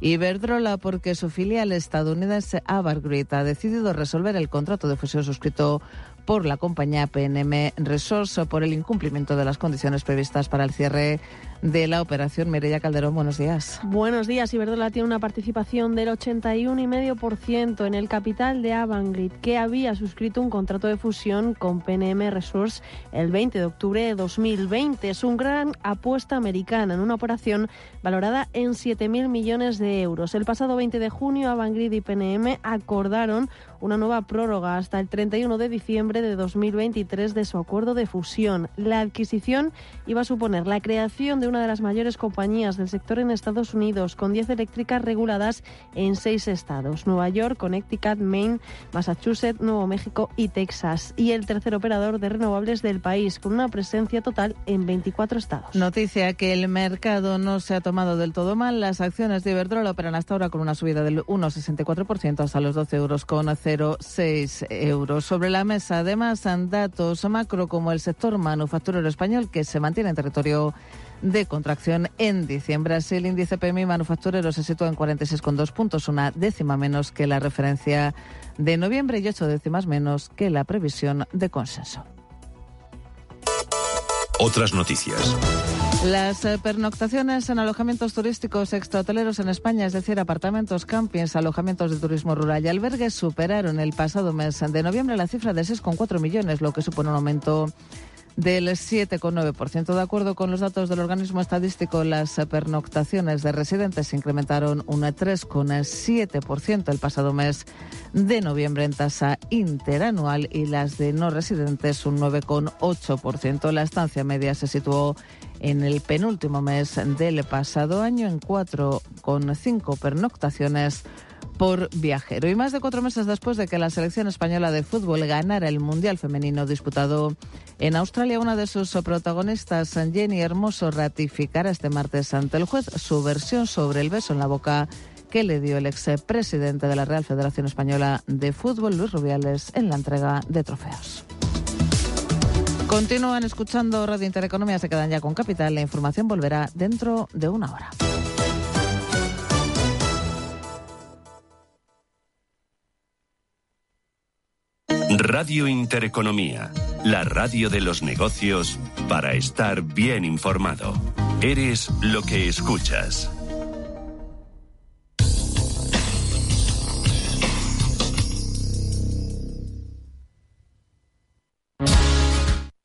Iberdrola, porque su filial estadounidense Avargrid ha decidido resolver el contrato de fusión suscrito por la compañía PNM Resource por el incumplimiento de las condiciones previstas para el cierre de la operación. Mireya Calderón, buenos días. Buenos días. Iberdrola tiene una participación del 81,5% en el capital de Avangrid, que había suscrito un contrato de fusión con PNM Resource el 20 de octubre de 2020. Es una gran apuesta americana en una operación valorada en 7.000 millones de euros. El pasado 20 de junio, Avangrid y PNM acordaron una nueva prórroga hasta el 31 de diciembre de 2023 de su acuerdo de fusión. La adquisición iba a suponer la creación de una de las mayores compañías del sector en Estados Unidos, con 10 eléctricas reguladas en seis estados, Nueva York, Connecticut, Maine, Massachusetts, Nuevo México y Texas, y el tercer operador de renovables del país, con una presencia total en 24 estados. Noticia que el mercado no se ha tomado del todo mal. Las acciones de Iberdrola operan hasta ahora con una subida del 1,64% hasta los 12 euros con 0,6 euros. Sobre la mesa, además, han datos macro como el sector manufacturero español que se mantiene en territorio de contracción en diciembre. Así, el índice PMI manufacturero se sitúa en 46,2 puntos, una décima menos que la referencia de noviembre y ocho décimas menos que la previsión de consenso. Otras noticias. Las eh, pernoctaciones en alojamientos turísticos extrahoteleros en España, es decir, apartamentos, campings, alojamientos de turismo rural y albergues, superaron el pasado mes de noviembre la cifra de 6,4 millones, lo que supone un aumento del 7,9%. De acuerdo con los datos del organismo estadístico, las pernoctaciones de residentes se incrementaron un 3,7% el pasado mes de noviembre en tasa interanual y las de no residentes un 9,8%. La estancia media se situó en el penúltimo mes del pasado año en 4,5 pernoctaciones por viajero. Y más de cuatro meses después de que la selección española de fútbol ganara el Mundial Femenino disputado en Australia, una de sus protagonistas, Jenny Hermoso, ratificará este martes ante el juez su versión sobre el beso en la boca que le dio el ex presidente de la Real Federación Española de Fútbol, Luis Rubiales, en la entrega de trofeos. Continúan escuchando Radio Intereconomía, se quedan ya con Capital. La información volverá dentro de una hora. Radio Intereconomía, la radio de los negocios para estar bien informado. Eres lo que escuchas.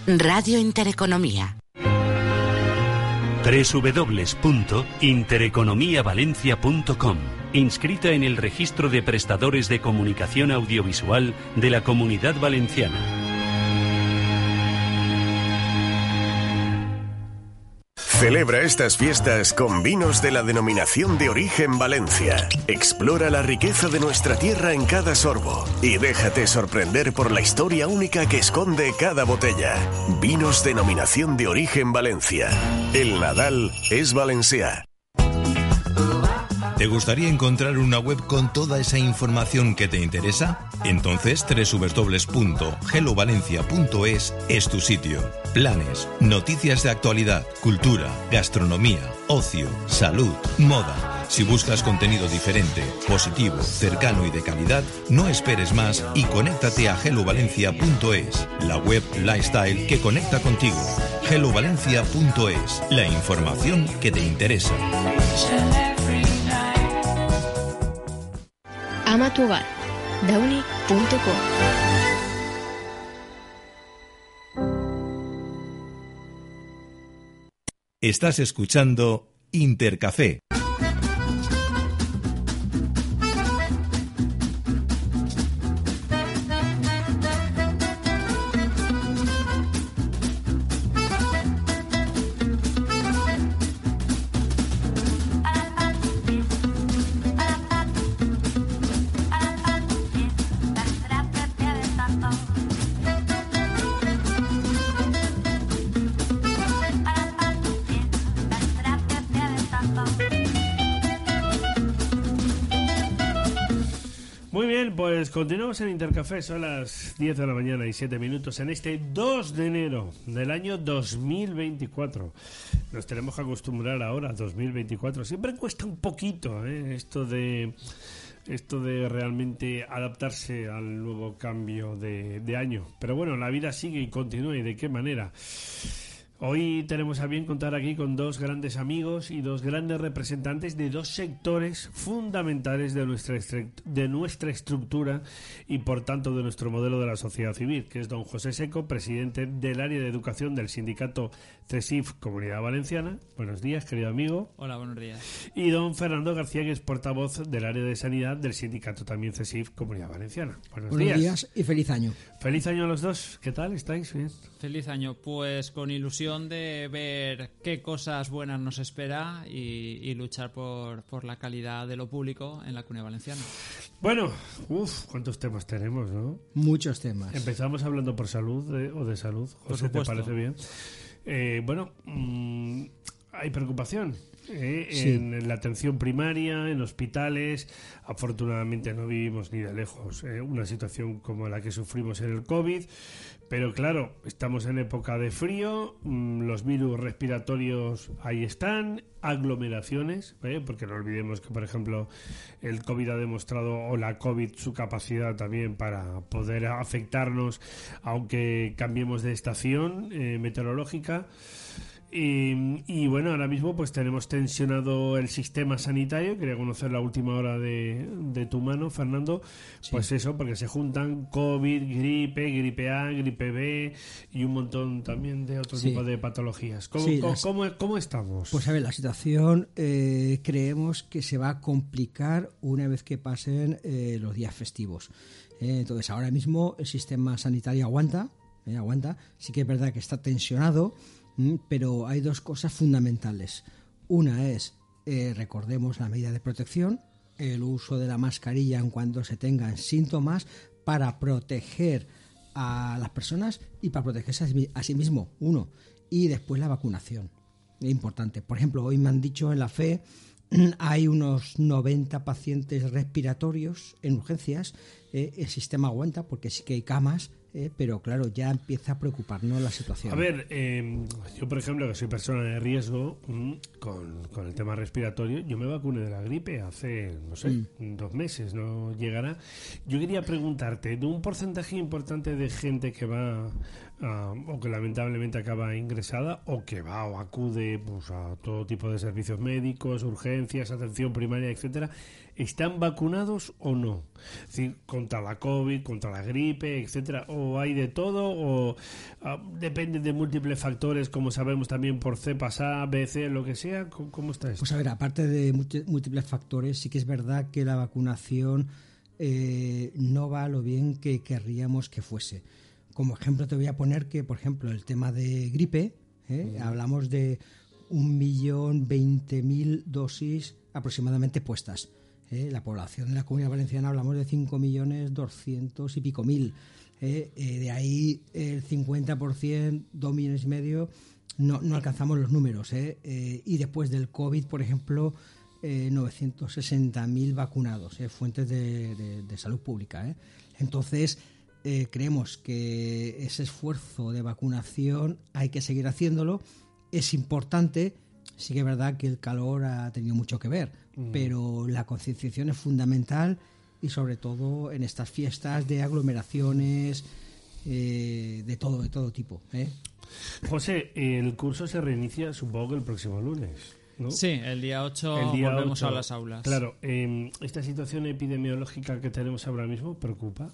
Radio Intereconomía www.intereconomiavalencia.com Inscrita en el registro de prestadores de comunicación audiovisual de la Comunidad Valenciana. Celebra estas fiestas con vinos de la denominación de origen Valencia. Explora la riqueza de nuestra tierra en cada sorbo y déjate sorprender por la historia única que esconde cada botella. Vinos denominación de origen Valencia. El Nadal es Valencia. ¿Te gustaría encontrar una web con toda esa información que te interesa? Entonces www.gelovalencia.es es tu sitio. Planes, noticias de actualidad, cultura, gastronomía, ocio, salud, moda. Si buscas contenido diferente, positivo, cercano y de calidad, no esperes más y conéctate a gelovalencia.es, la web lifestyle que conecta contigo. gelovalencia.es, la información que te interesa. Ama tu hogar. Estás escuchando Intercafé. Continuamos en Intercafé, son las 10 de la mañana y 7 minutos en este 2 de enero del año 2024. Nos tenemos que acostumbrar ahora, 2024. Siempre cuesta un poquito ¿eh? esto de esto de realmente adaptarse al nuevo cambio de año. Pero bueno, la vida sigue y continúa y de qué manera. Hoy tenemos a bien contar aquí con dos grandes amigos y dos grandes representantes de dos sectores fundamentales de nuestra, de nuestra estructura y por tanto de nuestro modelo de la sociedad civil, que es don José Seco, presidente del área de educación del sindicato CESIF Comunidad Valenciana. Buenos días, querido amigo. Hola, buenos días. Y don Fernando García, que es portavoz del área de sanidad del sindicato también CESIF Comunidad Valenciana. Buenos, Buenos días y feliz año. Feliz año a los dos. ¿Qué tal? ¿Estáis bien? Feliz año, pues con ilusión de ver qué cosas buenas nos espera y, y luchar por, por la calidad de lo público en la Comunidad Valenciana. Bueno, uff, cuántos temas tenemos, ¿no? Muchos temas. Empezamos hablando por salud eh, o de salud. Por José, ¿te parece bien? Eh, bueno, mm, hay preocupación eh, Sí. en la atención primaria, en hospitales. Afortunadamente no vivimos ni de lejos eh, una situación como la que sufrimos en el COVID. Pero claro, estamos en época de frío, mm, los virus respiratorios ahí están, aglomeraciones, ¿eh? porque no olvidemos que, por ejemplo, el COVID ha demostrado, o la COVID, su capacidad también para poder afectarnos, aunque cambiemos de estación eh, meteorológica. Y, y bueno, ahora mismo pues tenemos tensionado el sistema sanitario. Quería conocer la última hora de, de tu mano, Fernando. Pues eso, porque se juntan COVID, gripe, gripe A, gripe B y un montón también de otro Sí. tipo de patologías. ¿Cómo, Sí, cómo, las- cómo- cómo estamos? Pues a ver, la situación eh, creemos que se va a complicar una vez que pasen eh, los días festivos. Eh, entonces, ahora mismo el sistema sanitario aguanta, eh, aguanta. Sí que es verdad que está tensionado, pero hay dos cosas fundamentales. Una es, eh, recordemos la medida de protección, el uso de la mascarilla en cuanto se tengan síntomas para proteger a las personas y para protegerse a sí mismo, uno. Y después la vacunación. Importante. Por ejemplo, hoy me han dicho en la FE (clears throat) hay unos 90 pacientes respiratorios en urgencias. eh, el sistema aguanta porque sí que hay camas, eh, pero claro, ya empieza a preocuparnos la situación. A ver, eh, yo por ejemplo, que soy persona de riesgo mm, con, con el tema respiratorio, yo me vacuné de la gripe hace, no sé, dos meses, no llegará. Yo quería preguntarte, de un porcentaje importante de gente que va a- o que lamentablemente acaba ingresada o que va o acude pues, a todo tipo de servicios médicos, urgencias, atención primaria, etcétera, ¿están vacunados o no? Es decir, contra la COVID, contra la gripe, etcétera, o hay de todo o ah, depende de múltiples factores, como sabemos también por cepas A, B, C, lo que sea, ¿cómo, cómo está esto? Pues a ver, aparte de múlti- múltiples factores, sí que es verdad que la vacunación eh, no va lo bien que querríamos que fuese. Como ejemplo te voy a poner que, por ejemplo, el tema de gripe, ¿eh? hablamos de un millón veinte mil dosis aproximadamente puestas. ¿Eh? La población de la Comunidad Valenciana hablamos de 5 millones doscientos y pico mil. ¿eh? Eh, de ahí el 50%, 2 millones y medio, no, no alcanzamos los números. y después del COVID, por ejemplo, eh, 960.000 vacunados, fuentes de, de- salud pública. Entonces, creemos que ese esfuerzo de vacunación hay que seguir haciéndolo. Es importante, sí que es verdad que el calor ha tenido mucho que ver, Mm. pero la concienciación es fundamental y sobre todo en estas fiestas de aglomeraciones eh, de todo de todo tipo ¿eh? José, el curso se reinicia supongo que el próximo lunes. ¿no? Sí, el día 8 El día volvemos 8. a las aulas. Claro, eh, esta situación epidemiológica que tenemos ahora mismo preocupa.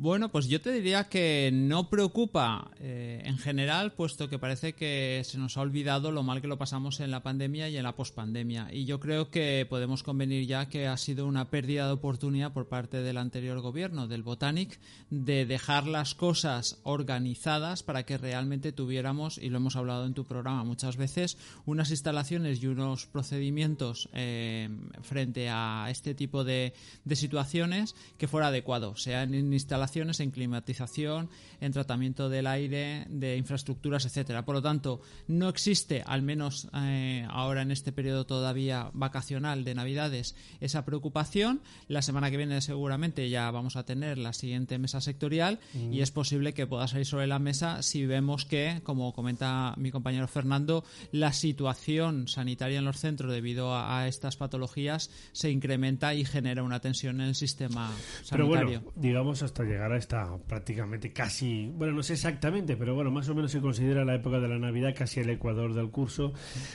Bueno, pues yo te diría que no preocupa eh, en general, puesto que parece que se nos ha olvidado lo mal que lo pasamos en la pandemia y en la pospandemia. Y yo creo que podemos convenir ya que ha sido una pérdida de oportunidad por parte del anterior gobierno, del Botanic, de dejar las cosas organizadas para que realmente tuviéramos, y lo hemos hablado en tu programa muchas veces, unas instalaciones y unos procedimientos eh, frente a este tipo de, de situaciones que fuera adecuado, sean en instalaciones, en climatización, en tratamiento del aire, de infraestructuras, etcétera. Por lo tanto, no existe, al menos eh, ahora en este periodo todavía vacacional de Navidades, esa preocupación. La semana que viene seguramente ya vamos a tener la siguiente mesa sectorial Mm. y es posible que pueda salir sobre la mesa si vemos que, como comenta mi compañero Fernando, la situación sanitaria en los centros debido a, a estas patologías se incrementa y genera una tensión en el sistema Pero sanitario. bueno, digamos hasta llegar a esta prácticamente casi, bueno, no sé exactamente, pero bueno, más o menos se considera la época de la Navidad casi el ecuador del curso.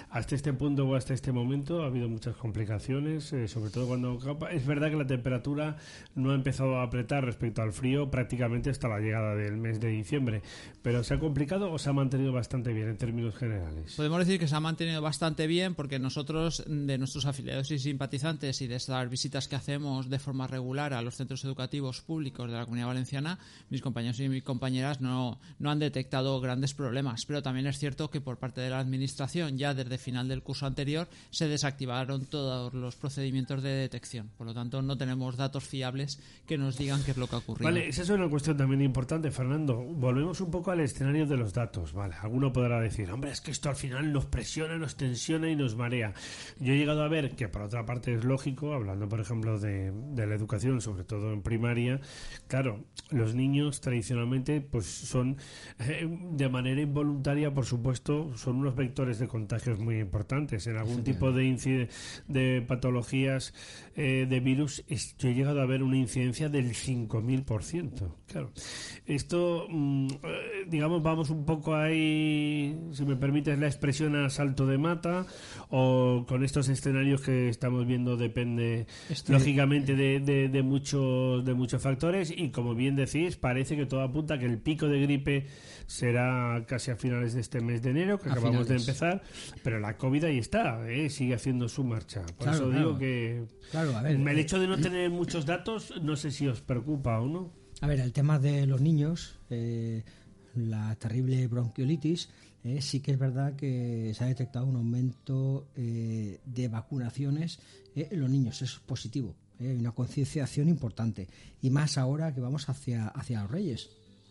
Hasta este punto o hasta este momento ha habido muchas complicaciones, eh, sobre todo cuando es verdad que la temperatura no ha empezado a apretar respecto al frío prácticamente hasta la llegada del mes de diciembre, pero se ha complicado o se ha mantenido bastante bien en términos generales. Podemos decir que se ha mantenido bastante bien porque nosotros, de nuestros afiliados y simpatizantes y de estas visitas que hacemos de forma regular a los centros educativos públicos de la Comunidad Valenciana, mis compañeros y mis compañeras no, no han detectado grandes problemas. Pero también es cierto que por parte de la Administración, ya desde final del curso anterior, se desactivaron todos los procedimientos de detección. Por lo tanto, no tenemos datos fiables que nos digan qué es lo que ha ocurrido. Vale, esa es una cuestión también importante, Fernando. Volvemos un poco al escenario de los datos, ¿vale? Alguno podrá decir, hombre, es que esto al final nos presiona, nos tensiona y nos marea. Yo he llegado a ver que, por otra parte, es lógico, hablando, por ejemplo, de, de la educación, sobre todo en primaria, claro, los niños tradicionalmente, pues son, eh, de manera involuntaria, por supuesto, son unos vectores de contagios muy importantes. En algún tipo de, de patologías eh, de virus, es- yo he llegado a ver una incidencia del 5.000%. Claro. Esto, mm, eh, digamos, vamos un poco ahí, si me permites la expresión, a salto de mata, o con estos escenarios que estamos viendo depende, Este- lógicamente, de, de, de muchos, de muchos factores, y como bien decís, parece que todo apunta a que el pico de gripe será casi a finales de este mes de enero, que A acabamos de empezar, pero la COVID ahí está, ¿eh? sigue haciendo su marcha. Por Claro, eso claro. digo que Claro, a ver, el eh, hecho de no tener muchos datos, no sé si os preocupa o no. A ver, el tema de los niños, eh, la terrible bronquiolitis, eh, sí que es verdad que se ha detectado un aumento eh, de vacunaciones eh, en los niños, eso es positivo, eh, hay una concienciación importante. Y más ahora que vamos hacia, hacia los reyes.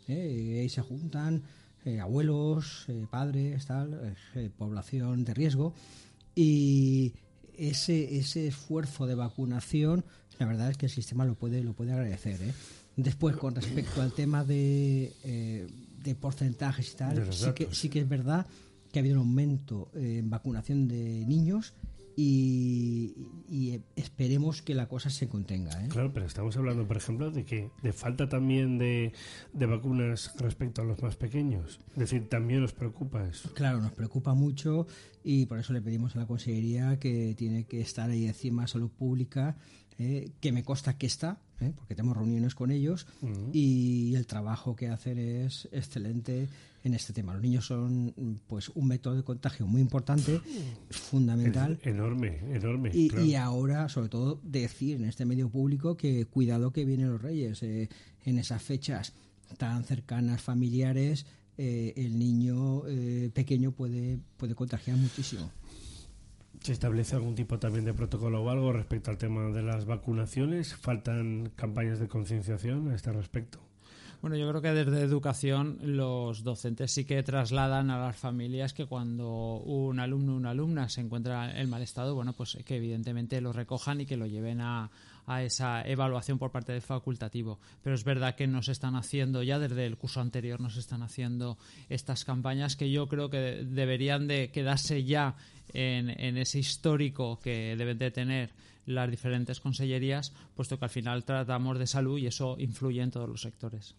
eh, ahí se juntan eh, abuelos, eh, padres, tal, población de riesgo. Y ese, ese esfuerzo de vacunación, la verdad es que el sistema lo puede, lo puede agradecer. Después, con respecto al tema de, de porcentajes y tal, sí que, sí que es verdad que ha habido un aumento en vacunación de niños y, y esperemos que la cosa se contenga. ¿eh? Claro, pero estamos hablando, por ejemplo, de que de falta también de, de vacunas respecto a los más pequeños. Es decir, también nos preocupa eso. Claro, nos preocupa mucho y por eso le pedimos a la Consejería que tiene que estar ahí encima salud pública, eh, que me consta que está, eh, porque tenemos reuniones con ellos y el trabajo que hacen es excelente en este tema. Los niños son pues un método de contagio muy importante, fundamental. Es enorme, enorme. Y, claro. y ahora, sobre todo, decir en este medio público que cuidado que vienen los reyes eh, en esas fechas tan cercanas, familiares. eh, el niño eh, pequeño puede, puede contagiar muchísimo. ¿Se establece algún tipo también de protocolo o algo respecto al tema de las vacunaciones? ¿Faltan campañas de concienciación a este respecto? Bueno, yo creo que desde educación los docentes sí que trasladan a las familias que cuando un alumno o una alumna se encuentra en mal estado, bueno, pues que evidentemente lo recojan y que lo lleven a, a esa evaluación por parte del facultativo. Pero es verdad que nos están haciendo, ya desde el curso anterior, nos están haciendo estas campañas que yo creo que deberían de quedarse ya en, en ese histórico que deben de tener las diferentes consellerías, puesto que al final tratamos de salud y eso influye en todos los sectores.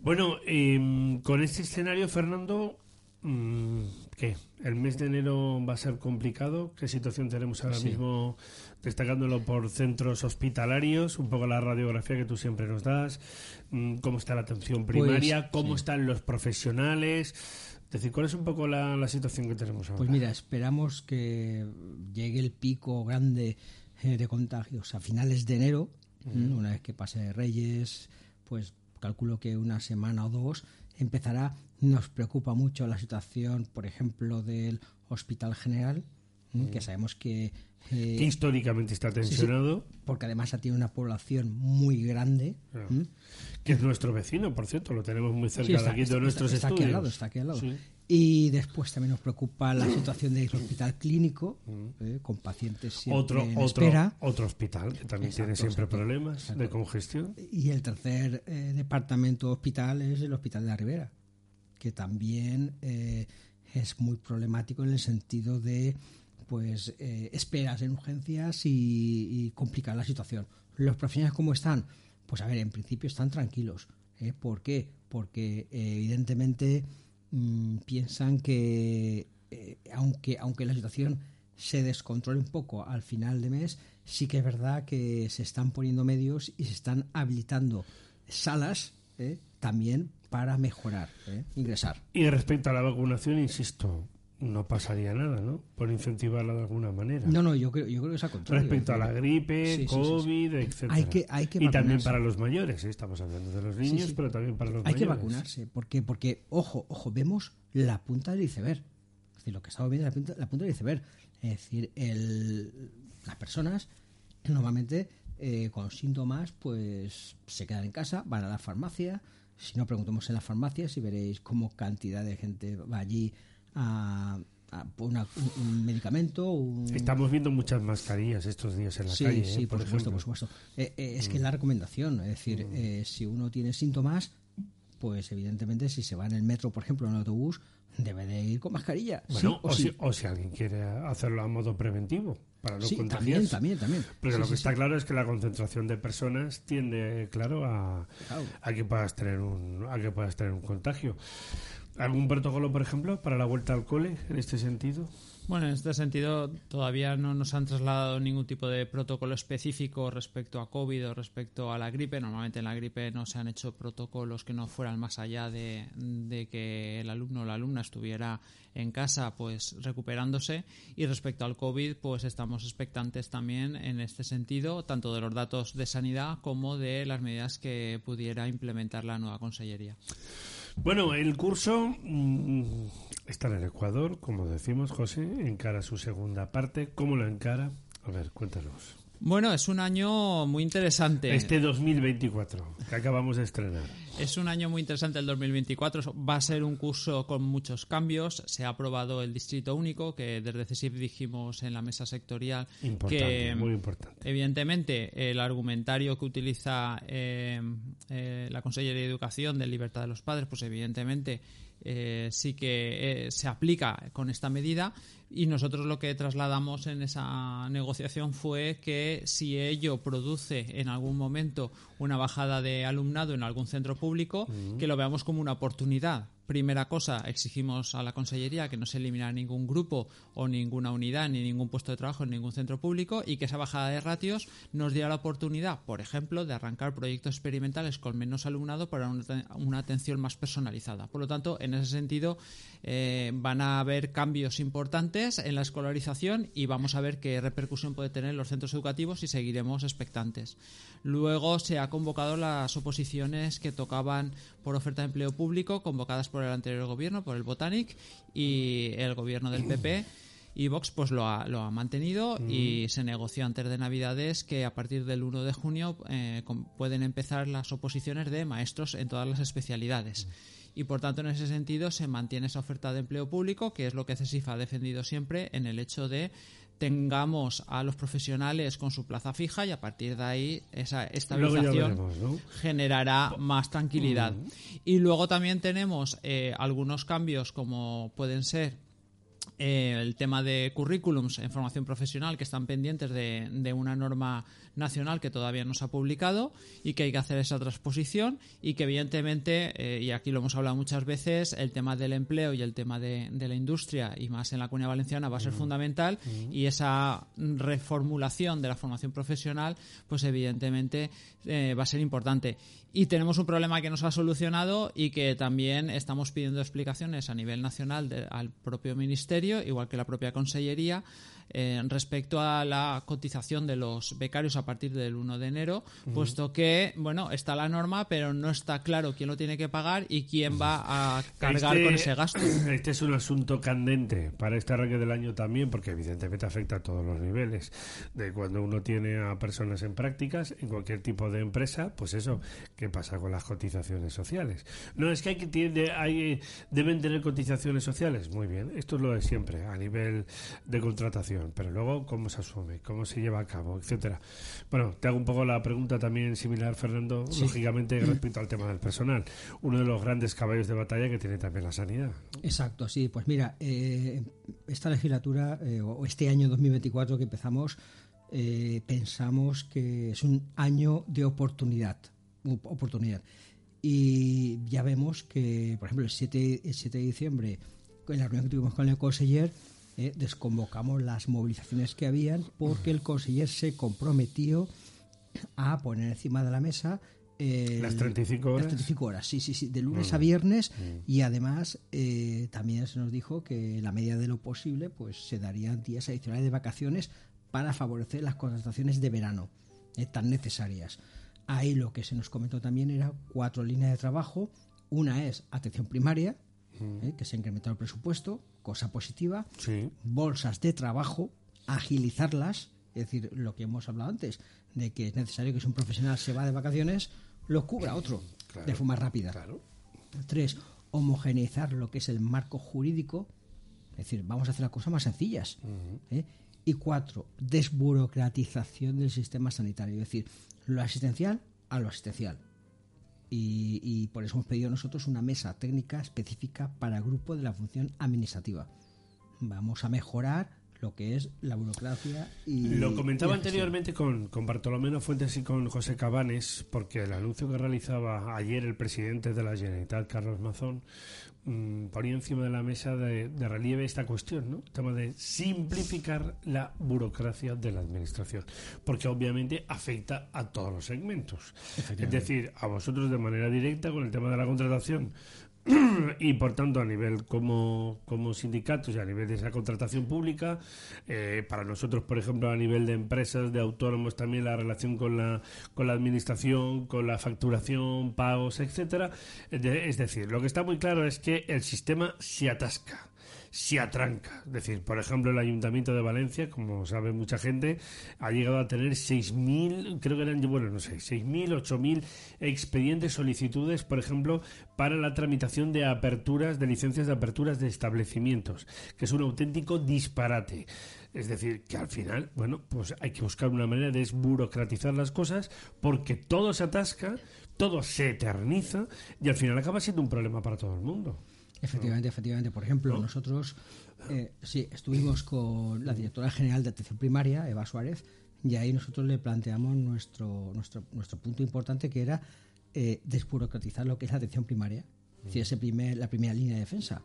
Bueno, eh, con este escenario, Fernando, mm, ¿qué? ¿El mes de enero va a ser complicado? ¿Qué situación tenemos ahora Sí. mismo destacándolo por centros hospitalarios? Un poco la radiografía que tú siempre nos das. Mm, ¿Cómo está la atención primaria? ¿Cómo Pues, sí. están los profesionales? Es decir, ¿cuál es un poco la, la situación que tenemos ahora? Pues mira, esperamos que llegue el pico grande eh, de contagios a finales de enero. ¿m? una vez que pase Reyes, pues calculo que una semana o dos empezará. Nos preocupa mucho la situación, por ejemplo, del Hospital General, ¿m? que sabemos que... eh, que históricamente está sí, sí, tensionado, porque además tiene una población muy grande. Claro. ¿m? que es nuestro vecino, por cierto, lo tenemos muy cerca Sí, está, de aquí está- de nuestros está- está aquí estudios. al lado, está aquí al lado. Y después también nos preocupa la situación del hospital clínico, eh, con pacientes siempre Mm. Otro, en otro, espera. otro hospital que también tiene siempre exacto, problemas exacto. de congestión. Y el tercer eh, departamento hospital es el Hospital de la Ribera, que también eh, es muy problemático en el sentido de pues eh, esperas en urgencias y, complicar la situación. ¿Los profesionales cómo están? Pues a ver, en principio están tranquilos. ¿eh? ¿Por qué? Porque eh, evidentemente mm, piensan que eh, aunque, aunque la situación se descontrole un poco al final de mes, sí que es verdad que se están poniendo medios y se están habilitando salas ¿eh? también para mejorar, ingresar. Y respecto a la vacunación, insisto, no pasaría nada, ¿no? Por incentivarla de alguna manera. No, no, yo creo, yo creo que es al contrario. Respecto a la gripe, Sí, sí, sí, sí. COVID, etcétera. Hay que- hay que y también vacunarse. para los mayores, ¿eh? estamos hablando de los niños, pero también para los Hay que mayores. vacunarse, porque, porque ojo, ojo, vemos la punta del iceberg. Es decir, lo que estamos viendo es la punta, la punta del iceberg. Es decir, el, las personas normalmente eh, con síntomas pues se quedan en casa, van a la farmacia. Si no, preguntamos en las farmacias y veréis cómo cantidad de gente va allí a, una- un, un medicamento. un- Estamos viendo muchas mascarillas estos días en la sí, calle. sí, ¿eh? por, supuesto, por supuesto. Eh, eh, es que Mm. la recomendación, es decir, eh, si uno tiene síntomas, pues evidentemente si se va en el metro, por ejemplo, en el autobús, debe de ir con mascarilla. Bueno, sí o, o, sí. si, o si alguien quiere hacerlo a modo preventivo, para no Sí, contagiarse. también, también, Sí, lo sí, que está sí. claro es que la concentración de personas tiende, claro, a, Claro. a que puedas tener un a que puedas tener un contagio. ¿Algún protocolo, por ejemplo, para la vuelta al cole en este sentido? Bueno, en este sentido todavía no nos han trasladado ningún tipo de protocolo específico respecto a COVID o respecto a la gripe. Normalmente en la gripe no se han hecho protocolos que no fueran más allá de, que el alumno o la alumna estuviera en casa pues recuperándose y respecto al COVID pues estamos expectantes también en este sentido tanto de los datos de sanidad como de las medidas que pudiera implementar la nueva consellería. Bueno, el curso mm, está en el Ecuador, como decimos, José, encara su segunda parte. ¿Cómo lo encara? A ver, cuéntanos. Bueno, es un año muy interesante. Este 2024, que acabamos de estrenar. Es un año muy interesante el 2024. Va a ser un curso con muchos cambios. Se ha aprobado el distrito único, que desde CESIF dijimos en la mesa sectorial Importante, que muy importante. evidentemente el argumentario que utiliza eh, eh, la Consellería de Educación de libertad de los padres, pues evidentemente eh, sí que eh, se aplica con esta medida y nosotros lo que trasladamos en esa negociación fue que si ello produce en algún momento una bajada de alumnado en algún centro público, que lo veamos como una oportunidad. Primera cosa, exigimos a la Consellería que no se elimine ningún grupo o ninguna unidad ni ningún puesto de trabajo en ningún centro público y que esa bajada de ratios nos diera la oportunidad, por ejemplo, de arrancar proyectos experimentales con menos alumnado para una, atención más personalizada. Por lo tanto, en ese sentido, eh, van a haber cambios importantes en la escolarización y vamos a ver qué repercusión puede tener en los centros educativos y seguiremos expectantes. Luego se ha convocado las oposiciones que tocaban por oferta de empleo público, convocadas por el anterior gobierno, por el Botanic, y el gobierno del PP. (clears throat) Y Vox pues lo ha, lo ha mantenido y se negoció antes de Navidades que a partir del 1 de junio eh, pueden empezar las oposiciones de maestros en todas las especialidades. Y por tanto, en ese sentido, se mantiene esa oferta de empleo público, que es lo que CESIF ha defendido siempre en el hecho de tengamos a los profesionales con su plaza fija y a partir de ahí esa estabilización veremos, ¿no? generará más tranquilidad. Y luego también tenemos eh, algunos cambios como pueden ser eh, el tema de currículums en formación profesional que están pendientes de, de una norma nacional que todavía no se ha publicado y que hay que hacer esa transposición y que evidentemente, eh, y aquí lo hemos hablado muchas veces, el tema del empleo y el tema de, de la industria y más en la comunidad valenciana va a ser fundamental y esa reformulación de la formación profesional pues evidentemente eh, va a ser importante. Y tenemos un problema que nos ha solucionado y que también estamos pidiendo explicaciones a nivel nacional de- al propio Ministerio, igual que la propia Consellería, eh, respecto a la cotización de los becarios a partir del 1 de enero, Ujú. puesto que, bueno, está la norma, pero no está claro quién lo tiene que pagar y quién va a cargar Este- con ese gasto. Este es un asunto candente para este arranque del año también, porque evidentemente afecta a todos los niveles. De cuando uno tiene a personas en prácticas, en cualquier tipo de empresa, pues eso, ¿qué pasa con las cotizaciones sociales? No, es que hay que tiene, hay, deben tener cotizaciones sociales. Muy bien, esto es lo de siempre, a nivel de contratación. Pero luego, ¿cómo se asume? ¿Cómo se lleva a cabo? Etcétera. Bueno, te hago un poco la pregunta también similar, Fernando, Sí. lógicamente, (clears throat) respecto al tema del personal. Uno de los grandes caballos de batalla que tiene también la sanidad. Exacto, sí. Pues mira, eh, esta legislatura eh, o este año 2024 que empezamos, eh, pensamos que es un año de oportunidad. Oportunidad. Y ya vemos que, por ejemplo, el 7, el 7 de diciembre, en la reunión que tuvimos con el conseller, eh, desconvocamos las movilizaciones que habían porque el conseller se comprometió a poner encima de la mesa eh, Las 35 horas. Las 35 horas, sí, sí, sí, de lunes Mm. a viernes Mm. y además eh, también se nos dijo que en la medida de lo posible pues se darían días adicionales de vacaciones para favorecer las contrataciones de verano eh, tan necesarias. Ahí lo que se nos comentó también era cuatro líneas de trabajo. Una es atención primaria, Mm. eh, que se ha incrementado el presupuesto, cosa positiva. Sí. Bolsas de trabajo, agilizarlas, es decir, lo que hemos hablado antes, de que es necesario que si un profesional se va de vacaciones, lo cubra otro Claro, de forma rápida. Tres, homogeneizar lo que es el marco jurídico, es decir, vamos a hacer las cosas más sencillas. ¿eh? Y cuatro, desburocratización del sistema sanitario, es decir, lo asistencial a lo asistencial. Y, y por eso hemos pedido nosotros una mesa técnica específica para el grupo de la función administrativa. Vamos a mejorar lo que es la burocracia y Lo comentaba y anteriormente con, con Bartolomé Fuentes y con José Cabanes, porque el anuncio que realizaba ayer el presidente de la Generalitat, Carlos Mazón, mm, ponía encima de la mesa de, de relieve esta cuestión, ¿no? El tema de simplificar la burocracia de la administración, porque obviamente afecta a todos los segmentos. Es decir, a vosotros de manera directa con el tema de la contratación y por tanto a nivel como, como sindicatos y a nivel de esa contratación pública, eh, para nosotros, por ejemplo, a nivel de empresas, de autónomos, también la relación con la, con la administración, con la facturación, pagos, etcétera. Es de- es decir, lo que está muy claro es que el sistema se atasca se atranca. Es decir, por ejemplo, el Ayuntamiento de Valencia, como sabe mucha gente, ha llegado a tener 6.000, creo que eran, bueno, no sé, 6.000, 8.000 expedientes, solicitudes, por ejemplo, para la tramitación de aperturas, de licencias de aperturas de establecimientos, que es un auténtico disparate. Es decir, que al final, bueno, pues hay que buscar una manera de desburocratizar las cosas porque todo se atasca, todo se eterniza y al final acaba siendo un problema para todo el mundo. Efectivamente, efectivamente. Por ejemplo, nosotros eh, sí, estuvimos con la directora general de atención primaria, Eva Suárez, y ahí nosotros le planteamos nuestro, nuestro, nuestro punto importante que era eh, desburocratizar lo que es la atención primaria, es decir, ese primer, la primera línea de defensa.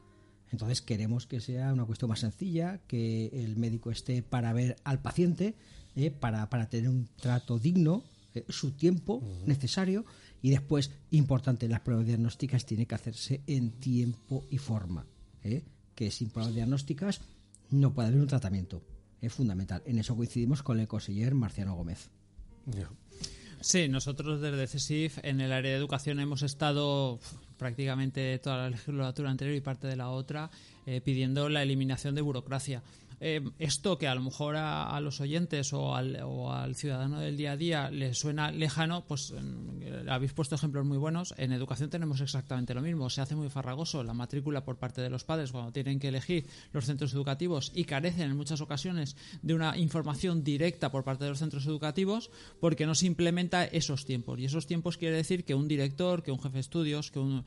Entonces queremos que sea una cuestión más sencilla, que el médico esté para ver al paciente, eh, para, para tener un trato digno, eh, su tiempo necesario y después, importante, las pruebas diagnósticas tienen que hacerse en tiempo y forma. ¿eh? Que sin pruebas diagnósticas no puede haber un tratamiento. Es fundamental. En eso coincidimos con el conseller Marciano Gómez. Sí, nosotros desde CESIF en el área de educación hemos estado prácticamente toda la legislatura anterior y parte de la otra eh, pidiendo la eliminación de burocracia. Eh, esto que a lo mejor a, los oyentes o al, ciudadano del día a día le suena lejano, pues habéis puesto ejemplos muy buenos. En educación tenemos exactamente lo mismo. Se hace muy farragoso la matrícula por parte de los padres cuando tienen que elegir los centros educativos y carecen en muchas ocasiones de una información directa por parte de los centros educativos porque no se implementa esos tiempos. Y esos tiempos quiere decir que un director, que un jefe de estudios, que un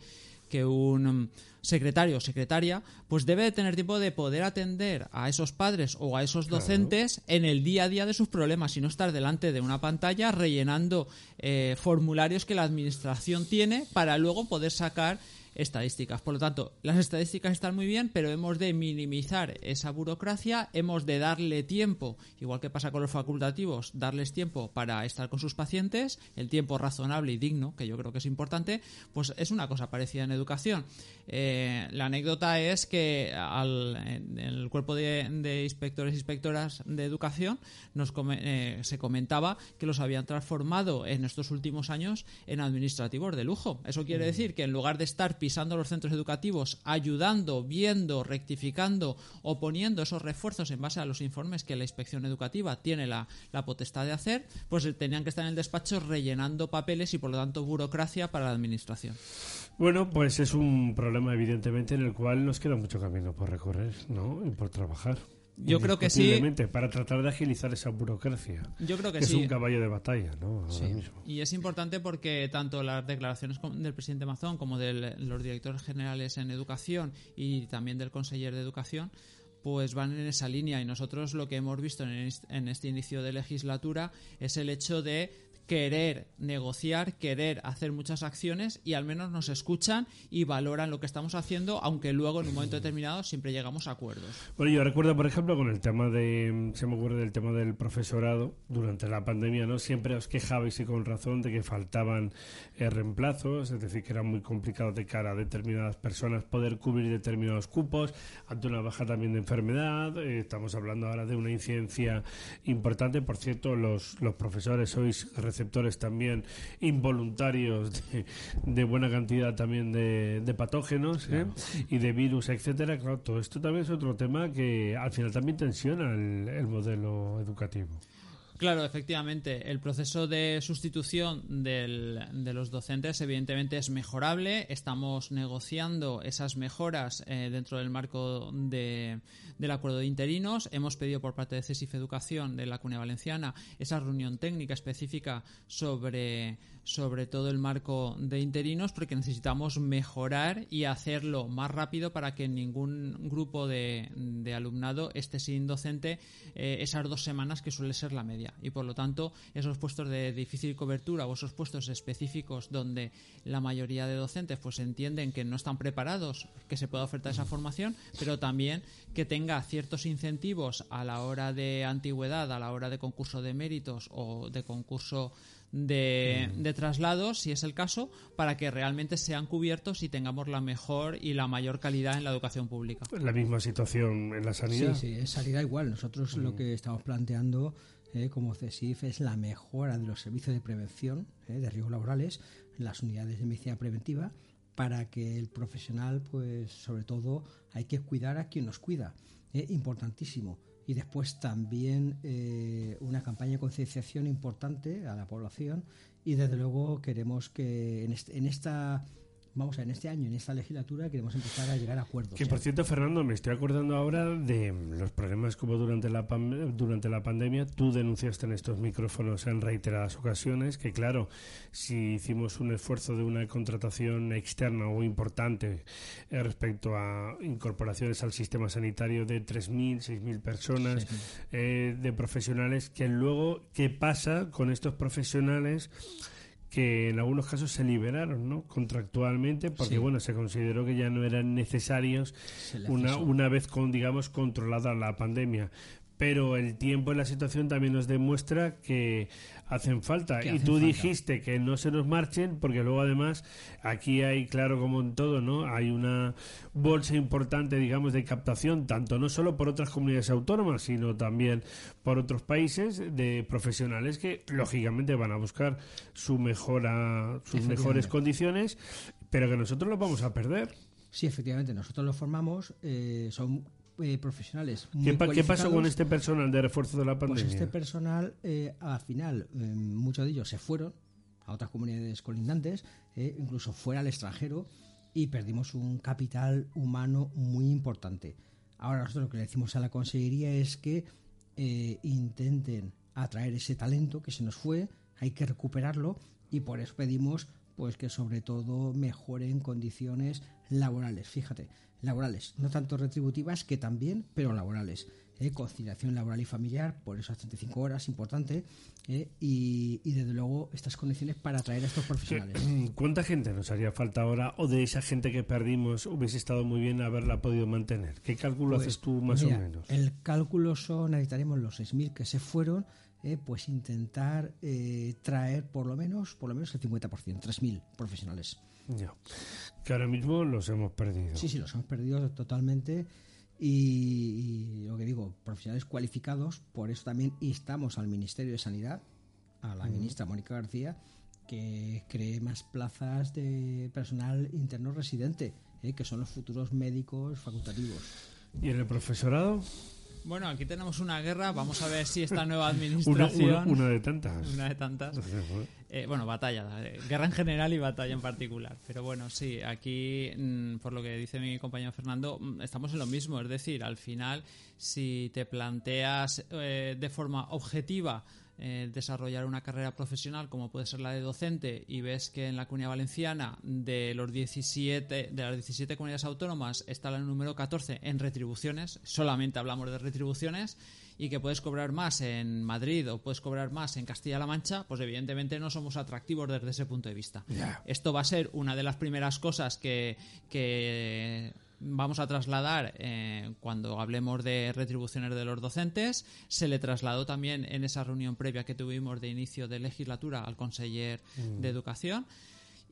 que un secretario o secretaria, pues debe de tener tiempo de poder atender a esos padres o a esos docentes en el día a día de sus problemas y no estar delante de una pantalla rellenando eh, formularios que la administración tiene para luego poder sacar estadísticas. Por lo tanto, las estadísticas están muy bien, pero hemos de minimizar esa burocracia, hemos de darle tiempo, igual que pasa con los facultativos, darles tiempo para estar con sus pacientes, el tiempo razonable y digno, que yo creo que es importante, pues es una cosa parecida en educación. Eh, la anécdota es que al, en el cuerpo de, inspectores e inspectoras de educación nos eh, se comentaba que los habían transformado en estos últimos años en administrativos de lujo. Eso quiere mm. decir que en lugar de estar pisando los centros educativos, ayudando, viendo, rectificando o poniendo esos refuerzos en base a los informes que la inspección educativa tiene la, la potestad de hacer, pues tenían que estar en el despacho rellenando papeles y por lo tanto burocracia para la administración. Bueno, pues es un problema evidentemente en el cual nos queda mucho camino por recorrer, ¿no? Y por trabajar. Yo creo que sí. Para tratar de agilizar esa burocracia. Yo creo que, Es un caballo de batalla, ¿no? Y es importante porque tanto las declaraciones del presidente Mazón como de los directores generales en educación y también del conseller de educación pues van en esa línea y nosotros lo que hemos visto en este inicio de legislatura es el hecho de querer negociar, querer hacer muchas acciones y al menos nos escuchan y valoran lo que estamos haciendo, aunque luego en un momento determinado siempre llegamos a acuerdos. Bueno, yo recuerdo, por ejemplo, con el tema de, se me ocurre del tema del profesorado, durante la pandemia, ¿no? Siempre os quejabais y con razón de que faltaban eh, reemplazos, es decir, que era muy complicado de cara a determinadas personas poder cubrir determinados cupos, ante una baja también de enfermedad, eh, estamos hablando ahora de una incidencia importante, por cierto, los, los profesores sois receptores también involuntarios de, buena cantidad también de, patógenos ¿eh? y de virus, etcétera. Claro, todo esto también es otro tema que al final también tensiona el modelo educativo. Claro, efectivamente. El proceso de sustitución de los docentes, evidentemente, es mejorable. Estamos negociando esas mejoras eh, dentro del marco de, del acuerdo de interinos. Hemos pedido por parte de CESIF Educación de la Comunidad Valenciana esa reunión técnica específica sobre sobre todo el marco de interinos porque necesitamos mejorar y hacerlo más rápido para que ningún grupo de, alumnado esté sin docente eh, esas dos semanas que suele ser la media. Y por lo tanto esos puestos de difícil cobertura o esos puestos específicos donde la mayoría de docentes pues entienden que no están preparados que se pueda ofertar esa formación pero también que tenga ciertos incentivos a la hora de antigüedad a la hora de concurso de méritos o de concurso de, de, traslados, si es el caso, para que realmente sean cubiertos y tengamos la mejor y la mayor calidad en la educación pública. La misma situación en la sanidad. Sí, sí, es sanidad igual. Nosotros lo que estamos planteando eh, como CESIF es la mejora de los servicios de prevención eh, de riesgos laborales en las unidades de medicina preventiva para que el profesional, pues sobre todo, hay que cuidar a quien nos cuida. Es eh, importantísimo y después también eh, una campaña de concienciación importante a la población y desde luego queremos que en, en esta vamos a en este año, en esta legislatura, queremos empezar a llegar a acuerdos. Que por cierto, Fernando, me estoy acordando ahora de los problemas que hubo durante la, durante la pandemia. Tú denunciaste en estos micrófonos en reiteradas ocasiones que, claro, si hicimos un esfuerzo de una contratación externa o importante eh, respecto a incorporaciones al sistema sanitario de 3.000, 6.000 personas eh, de profesionales, que luego, ¿qué pasa con estos profesionales? Que en algunos casos se liberaron ¿no? contractualmente porque bueno se consideró que ya no eran necesarios una, una vez con digamos controlada la pandemia pero el tiempo y la situación también nos demuestra que hacen falta. y tú dijiste que no se nos marchen, porque luego además aquí hay, claro, como en todo, ¿no? Hay una bolsa importante, digamos, de captación, tanto no solo por otras comunidades autónomas, sino también por otros países de profesionales que, lógicamente, van a buscar su mejora, sus mejores condiciones, pero que nosotros los vamos a perder. Sí, efectivamente, nosotros los formamos, eh, son eh, profesionales. ¿Qué, pasó con este personal de refuerzo de la pues pandemia? Pues este personal, eh, al final, muchos de ellos se fueron a otras comunidades colindantes, incluso fuera al extranjero, y perdimos un capital humano muy importante. Ahora nosotros lo que le decimos a la consejería es que intenten atraer ese talento que se nos fue, hay que recuperarlo y por eso pedimos pues que sobre todo mejoren condiciones laborales, fíjate, laborales, no tanto retributivas que también, pero laborales. ¿eh? conciliación laboral y familiar, por esas 35 horas, importante, ¿eh? y, desde luego estas condiciones para atraer a estos profesionales. ¿Cuánta gente nos haría falta ahora o de esa gente que perdimos hubiese estado muy bien haberla podido mantener? ¿Qué cálculo pues, haces tú más o menos? El cálculo son, necesitaremos los 6.000 que se fueron, eh, pues intentar eh, traer por lo menos por lo menos el 50%, 3.000 profesionales. Ya. Que ahora mismo los hemos perdido. Sí, sí, los hemos perdido totalmente. Y, lo que digo, profesionales cualificados, por eso también instamos al Ministerio de Sanidad, a la ministra Mónica García, que cree más plazas de personal interno residente, eh, que son los futuros médicos facultativos. ¿Y en el profesorado? Bueno, aquí tenemos una guerra. Vamos a ver si esta (laughs) nueva administración. una, de tantas. Una de tantas. (laughs) Eh, bueno, batalla. Eh, guerra en general y batalla en particular. Pero bueno, sí, aquí, mm, por lo que dice mi compañero Fernando, mm, estamos en lo mismo. Es decir, al final, si te planteas eh, de forma objetiva eh, desarrollar una carrera profesional como puede ser la de docente y ves que en la Comunidad Valenciana de los 17 de las 17 comunidades autónomas está el número 14 en retribuciones, solamente hablamos de retribuciones y que puedes cobrar más en Madrid o puedes cobrar más en Castilla-La Mancha, pues evidentemente no somos atractivos desde ese punto de vista. Esto va a ser una de las primeras cosas que, que vamos a trasladar eh, cuando hablemos de retribuciones de los docentes. Se le trasladó también en esa reunión previa que tuvimos de inicio de legislatura al conseller mm. de Educación.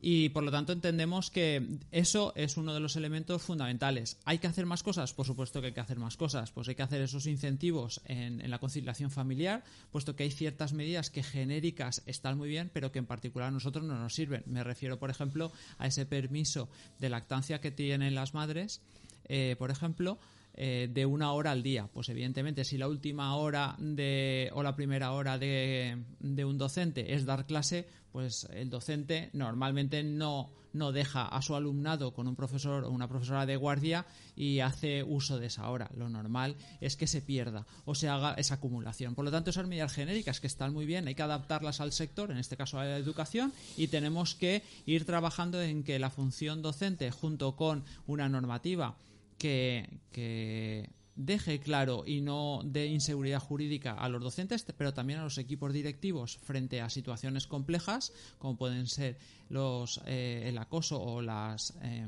Y por lo tanto entendemos que eso es uno de los elementos fundamentales. ¿Hay que hacer más cosas? Por supuesto que hay que hacer más cosas. Pues hay que hacer esos incentivos en, la conciliación familiar, puesto que hay ciertas medidas que genéricas están muy bien, pero que en particular a nosotros no nos sirven. Me refiero, por ejemplo, a ese permiso de lactancia que tienen las madres, eh, por ejemplo, eh, de una hora al día. Pues evidentemente, si la última hora de, o la primera hora de, de un docente es dar clase, pues el docente normalmente no, no deja a su alumnado con un profesor o una profesora de guardia y hace uso de esa hora. Lo normal es que se pierda o se haga esa acumulación. Por lo tanto, esas medidas genéricas que están muy bien, hay que adaptarlas al sector, en este caso a la educación, y tenemos que ir trabajando en que la función docente, junto con una normativa que, deje claro y no dé inseguridad jurídica a los docentes, pero también a los equipos directivos frente a situaciones complejas, como pueden ser los eh, el acoso o las eh,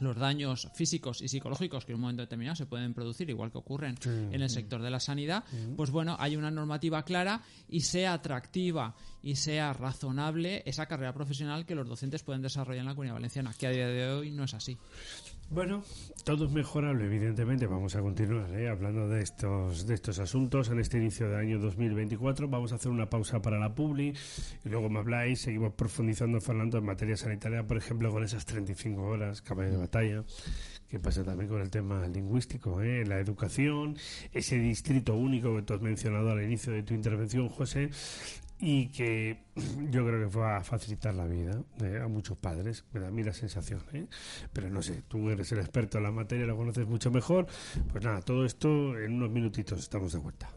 los daños físicos y psicológicos que en un momento determinado se pueden producir, igual que ocurren en el sector de la sanidad, pues bueno, hay una normativa clara y sea atractiva y sea razonable esa carrera profesional que los docentes pueden desarrollar en la Comunidad Valenciana, que a día de hoy no es así. Bueno, todo es mejorable, evidentemente. Vamos a continuar ¿eh? hablando de estos, de estos asuntos en este inicio de año 2024. Vamos a hacer una pausa para la publi y luego me habláis. Seguimos profundizando, Fernando, en materia sanitaria, por ejemplo, con esas 35 horas, caballo de batalla. ¿Qué pasa también con el tema lingüístico? ¿eh? La educación, ese distrito único que tú has mencionado al inicio de tu intervención, José, y que (clears throat) yo creo que va a facilitar la vida eh, a muchos padres, me da a mí la sensación, ¿eh? pero no sé, tú eres el experto en la materia, lo conoces mucho mejor, pues nada, todo esto en unos minutitos estamos de vuelta.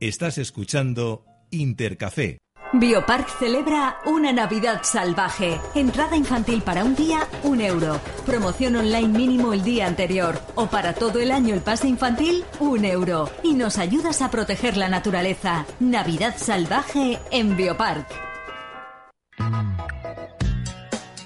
Estás escuchando Intercafé Biopark celebra una Navidad salvaje. Entrada infantil para un día, un euro. Promoción online mínimo el día anterior. O para todo el año el pase infantil, un euro. Y nos ayudas a proteger la naturaleza. Navidad salvaje en Biopark.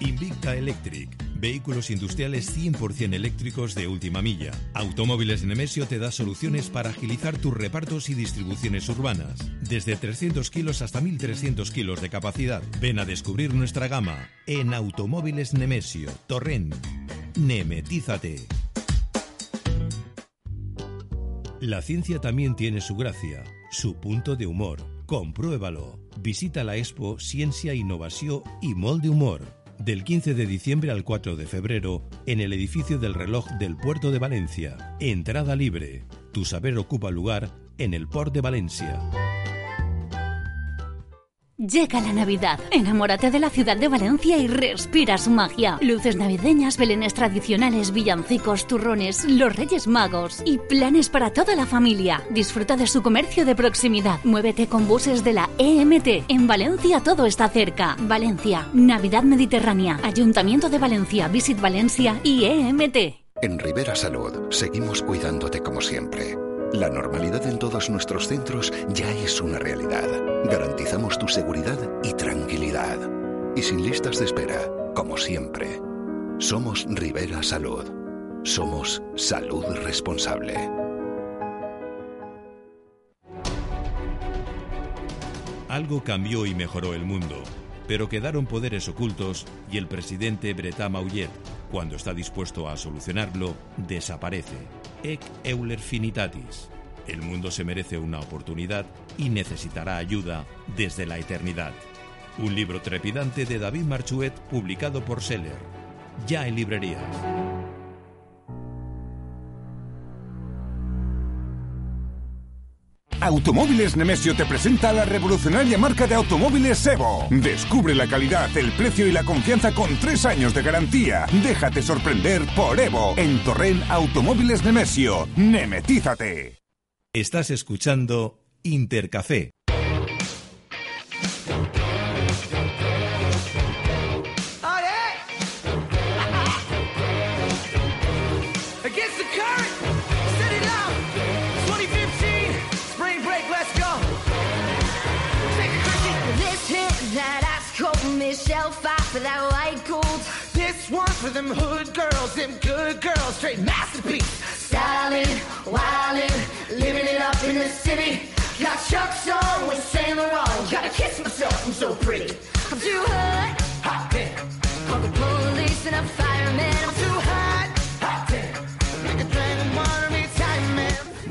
Invicta Electric Vehículos industriales 100% eléctricos de última milla. Automóviles Nemesio te da soluciones para agilizar tus repartos y distribuciones urbanas. Desde 300 kilos hasta 1300 kilos de capacidad. Ven a descubrir nuestra gama en Automóviles Nemesio, Torrent. Nemetízate. La ciencia también tiene su gracia, su punto de humor. Compruébalo. Visita la expo Ciencia, Innovación y Molde Humor del 15 de diciembre al 4 de febrero en el edificio del reloj del puerto de Valencia. Entrada libre. Tu saber ocupa lugar en el port de Valencia. Llega la Navidad. Enamórate de la ciudad de Valencia y respira su magia. Luces navideñas, belenes tradicionales, villancicos, turrones, los Reyes Magos y planes para toda la familia. Disfruta de su comercio de proximidad. Muévete con buses de la EMT. En Valencia todo está cerca. Valencia, Navidad Mediterránea, Ayuntamiento de Valencia, Visit Valencia y EMT. En Rivera Salud seguimos cuidándote como siempre. La normalidad en todos nuestros centros ya es una realidad. Garantizamos tu seguridad y tranquilidad. Y sin listas de espera, como siempre. Somos Rivera Salud. Somos salud responsable. Algo cambió y mejoró el mundo, pero quedaron poderes ocultos y el presidente Bretá Maullet, cuando está dispuesto a solucionarlo, desaparece. Ec Euler Finitatis. El mundo se merece una oportunidad y necesitará ayuda desde la eternidad. Un libro trepidante de David Marchuet publicado por Seller. Ya en librerías. Automóviles Nemesio te presenta la revolucionaria marca de automóviles Evo. Descubre la calidad, el precio y la confianza con tres años de garantía. Déjate sorprender por Evo en Torrent Automóviles Nemesio. Nemetízate. Estás escuchando Intercafé. Fight for that white gold. This one for them hood girls, them good girls, straight masterpiece. Styling, wildin', living it up in the city. Got Chuck's on with Saint Laurent. Gotta kiss myself, I'm so pretty. I'm too hot, hot damn. Call the police and a fireman. I'm too hot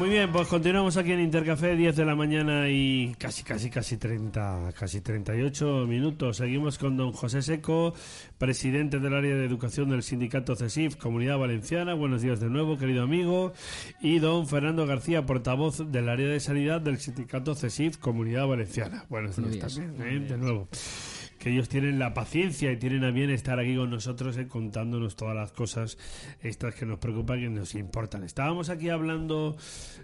Muy bien, pues continuamos aquí en Intercafé, 10 de la mañana y casi, casi, casi 30, casi 38 minutos. Seguimos con don José Seco, presidente del área de educación del sindicato CESIF, Comunidad Valenciana. Buenos días de nuevo, querido amigo. Y don Fernando García, portavoz del área de sanidad del sindicato CESIF, Comunidad Valenciana. Buenos días, también, ¿eh? de nuevo. Que ellos tienen la paciencia y tienen a bien estar aquí con nosotros eh, contándonos todas las cosas estas que nos preocupan que nos importan. Estábamos aquí hablando,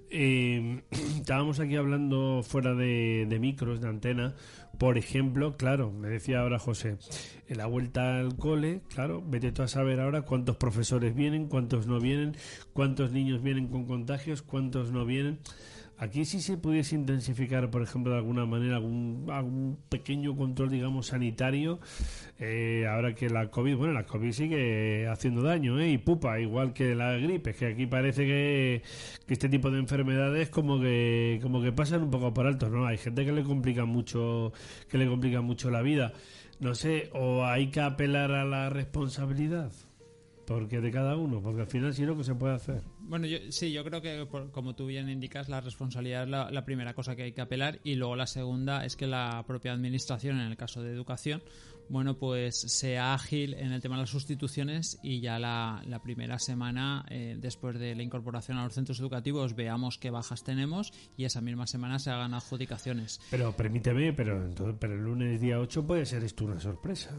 eh, (clears throat) estábamos aquí hablando fuera de, de micros, de antena, por ejemplo, claro, me decía ahora José, en la vuelta al cole, claro, vete tú a saber ahora cuántos profesores vienen, cuántos no vienen, cuántos niños vienen con contagios, cuántos no vienen. Aquí sí se pudiese intensificar, por ejemplo, de alguna manera, algún, algún pequeño control, digamos, sanitario, eh, ahora que la COVID, bueno, la COVID sigue haciendo daño, ¿eh? Y pupa, igual que la gripe, que aquí parece que, que este tipo de enfermedades como que, como que pasan un poco por alto, ¿no? Hay gente que le complica mucho, que le complica mucho la vida. No sé, o hay que apelar a la responsabilidad, porque de cada uno, porque al final si no, ¿qué se puede hacer? Bueno, yo, sí, yo creo que, por- como tú bien indicas, la responsabilidad es la, la primera cosa que hay que apelar y luego la segunda es que la propia administración, en el caso de educación, bueno, pues sea ágil en el tema de las sustituciones y ya la, la primera semana, eh, después de la incorporación a los centros educativos, veamos qué bajas tenemos y esa misma semana se hagan adjudicaciones. Pero permíteme, pero, entonces, pero el lunes día 8 puede ser esto una sorpresa.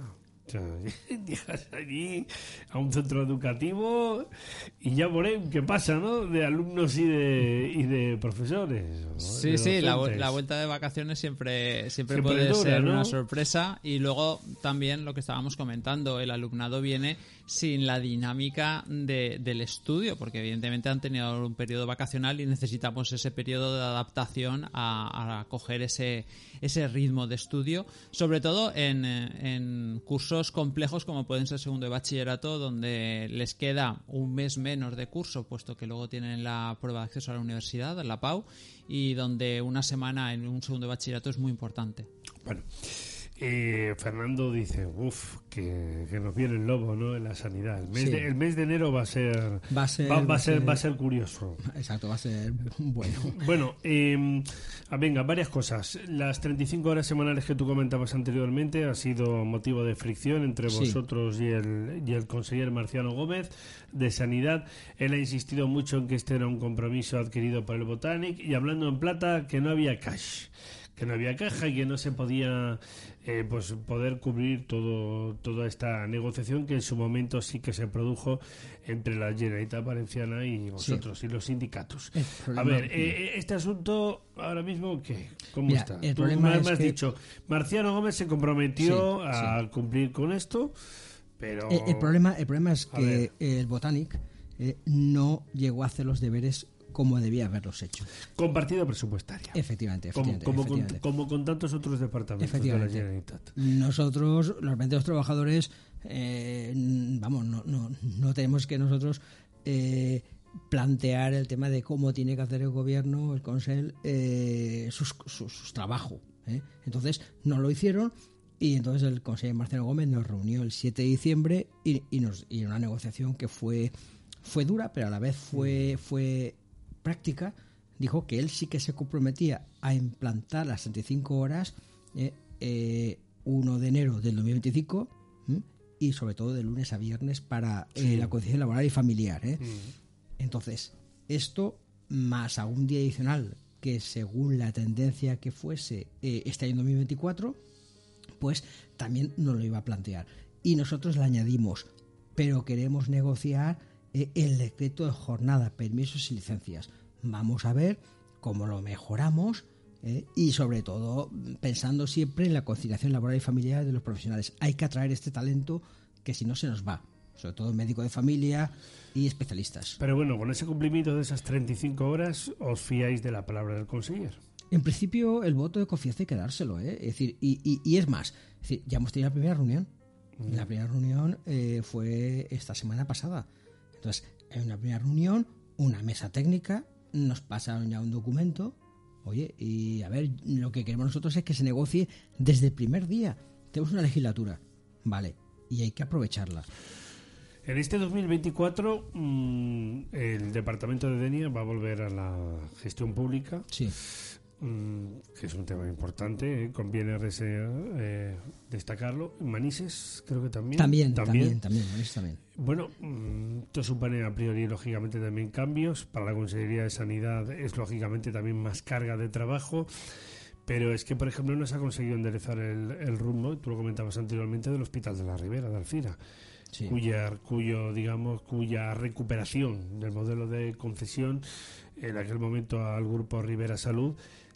(laughs) Llegas allí a un centro educativo y ya por ahí qué pasa, ¿no? De alumnos y de, y de profesores. ¿no? Sí, De sí, la, la vuelta de vacaciones siempre, siempre, Siempre puede dura, ser ¿no? una sorpresa y luego también lo que estábamos comentando, el alumnado viene sin la dinámica de- del estudio, porque evidentemente han tenido un periodo vacacional y necesitamos ese periodo de adaptación a, coger ese, ese ritmo de estudio, sobre todo en, en cursos complejos como pueden ser segundo de bachillerato, donde les queda un mes menos de curso, puesto que luego tienen la prueba de acceso a la universidad, la PAU, y donde una semana en un segundo de bachillerato es muy importante. Eh, Fernando dice, uff, que, que nos viene el lobo, ¿no? En la sanidad. El mes, Sí. de, el mes de enero va a ser, Va a ser- va, va a ser, ser- va a ser curioso. Exacto, va a ser bueno. (laughs) Bueno, eh, venga, varias cosas. Las 35 horas semanales que tú comentabas anteriormente ha sido motivo de fricción entre Sí. vosotros y el, y el conseller Marciano Gómez de Sanidad. Él ha insistido mucho en que este era un compromiso adquirido por el Botanic y hablando en plata que no había cash que no había caja y que no se podía eh, pues poder cubrir todo toda esta negociación que en su momento sí que se produjo entre la Generalitat Valenciana y vosotros y los sindicatos. A ver, eh, este asunto ahora mismo qué, cómo Mira, está. el Tú problema me, es has que- dicho, Marciano Gómez se comprometió Sí, a cumplir con esto, pero El, el problema, el problema es que el Botanic eh, no llegó a hacer los deberes como debía haberlos hecho. con partida presupuestaria. Efectivamente, Como, efectivamente. como, con, efectivamente. como con tantos otros departamentos de la Efectivamente. Generalitat. Nosotros, los 22 trabajadores, eh, vamos, no, no, no tenemos que nosotros eh, plantear el tema de cómo tiene que hacer el gobierno, el Consell, eh, sus, sus, sus trabajo. ¿eh? Entonces, no lo hicieron y entonces el conseller Marcelo Gómez nos reunió el 7 de diciembre y, y nos, y una negociación que fue, fue dura, pero a la vez fue, fue práctica. Dijo que él sí que se comprometía a implantar las 35 horas eh, eh, 1 de enero del 2025 ¿m? y sobre todo de lunes a viernes para eh, la conciliación laboral y familiar. ¿eh? Mm. Entonces, esto más a un día adicional que según la tendencia que fuese eh, este año 2024, pues también nos lo iba a plantear. Y nosotros le añadimos, pero queremos negociar eh, el decreto de jornada, permisos y licencias. Vamos a ver cómo lo mejoramos eh, y sobre todo pensando siempre en la conciliación laboral y familiar de los profesionales. Hay que atraer este talento que si no se nos va, sobre todo médico de familia y especialistas. Pero bueno, con ese cumplimiento de esas 35 horas, os fiáis de la palabra del conseller. En principio, el voto de confianza hay que dárselo, ¿eh? Es decir, y, y- y es más, es decir, ya hemos tenido la primera reunión. Mm. La primera reunión eh, fue esta semana pasada. Entonces, hay una primera reunión, una mesa técnica, nos pasaron ya un documento. Oye, y a ver, lo que queremos nosotros es que se negocie desde el primer día. Tenemos una legislatura, ¿vale? Y hay que aprovecharla. En este 2024, mm, el departamento de Denia va a volver a la gestión pública. Sí. Mm, que es un tema importante, eh, conviene eh, destacarlo. Manises, creo que también. También, también, también, eso también. Bueno, mm, esto supone a priori, lógicamente, también cambios. Para la Consejería de Sanidad es, lógicamente, también más carga de trabajo. Pero es que, por ejemplo, no se ha conseguido enderezar el, el rumbo, tú lo comentabas anteriormente, del Hospital de la Ribera, de Alcira, Sí. cuya, cuyo, digamos, cuya recuperación del modelo de concesión en aquel momento al grupo Rivera Salud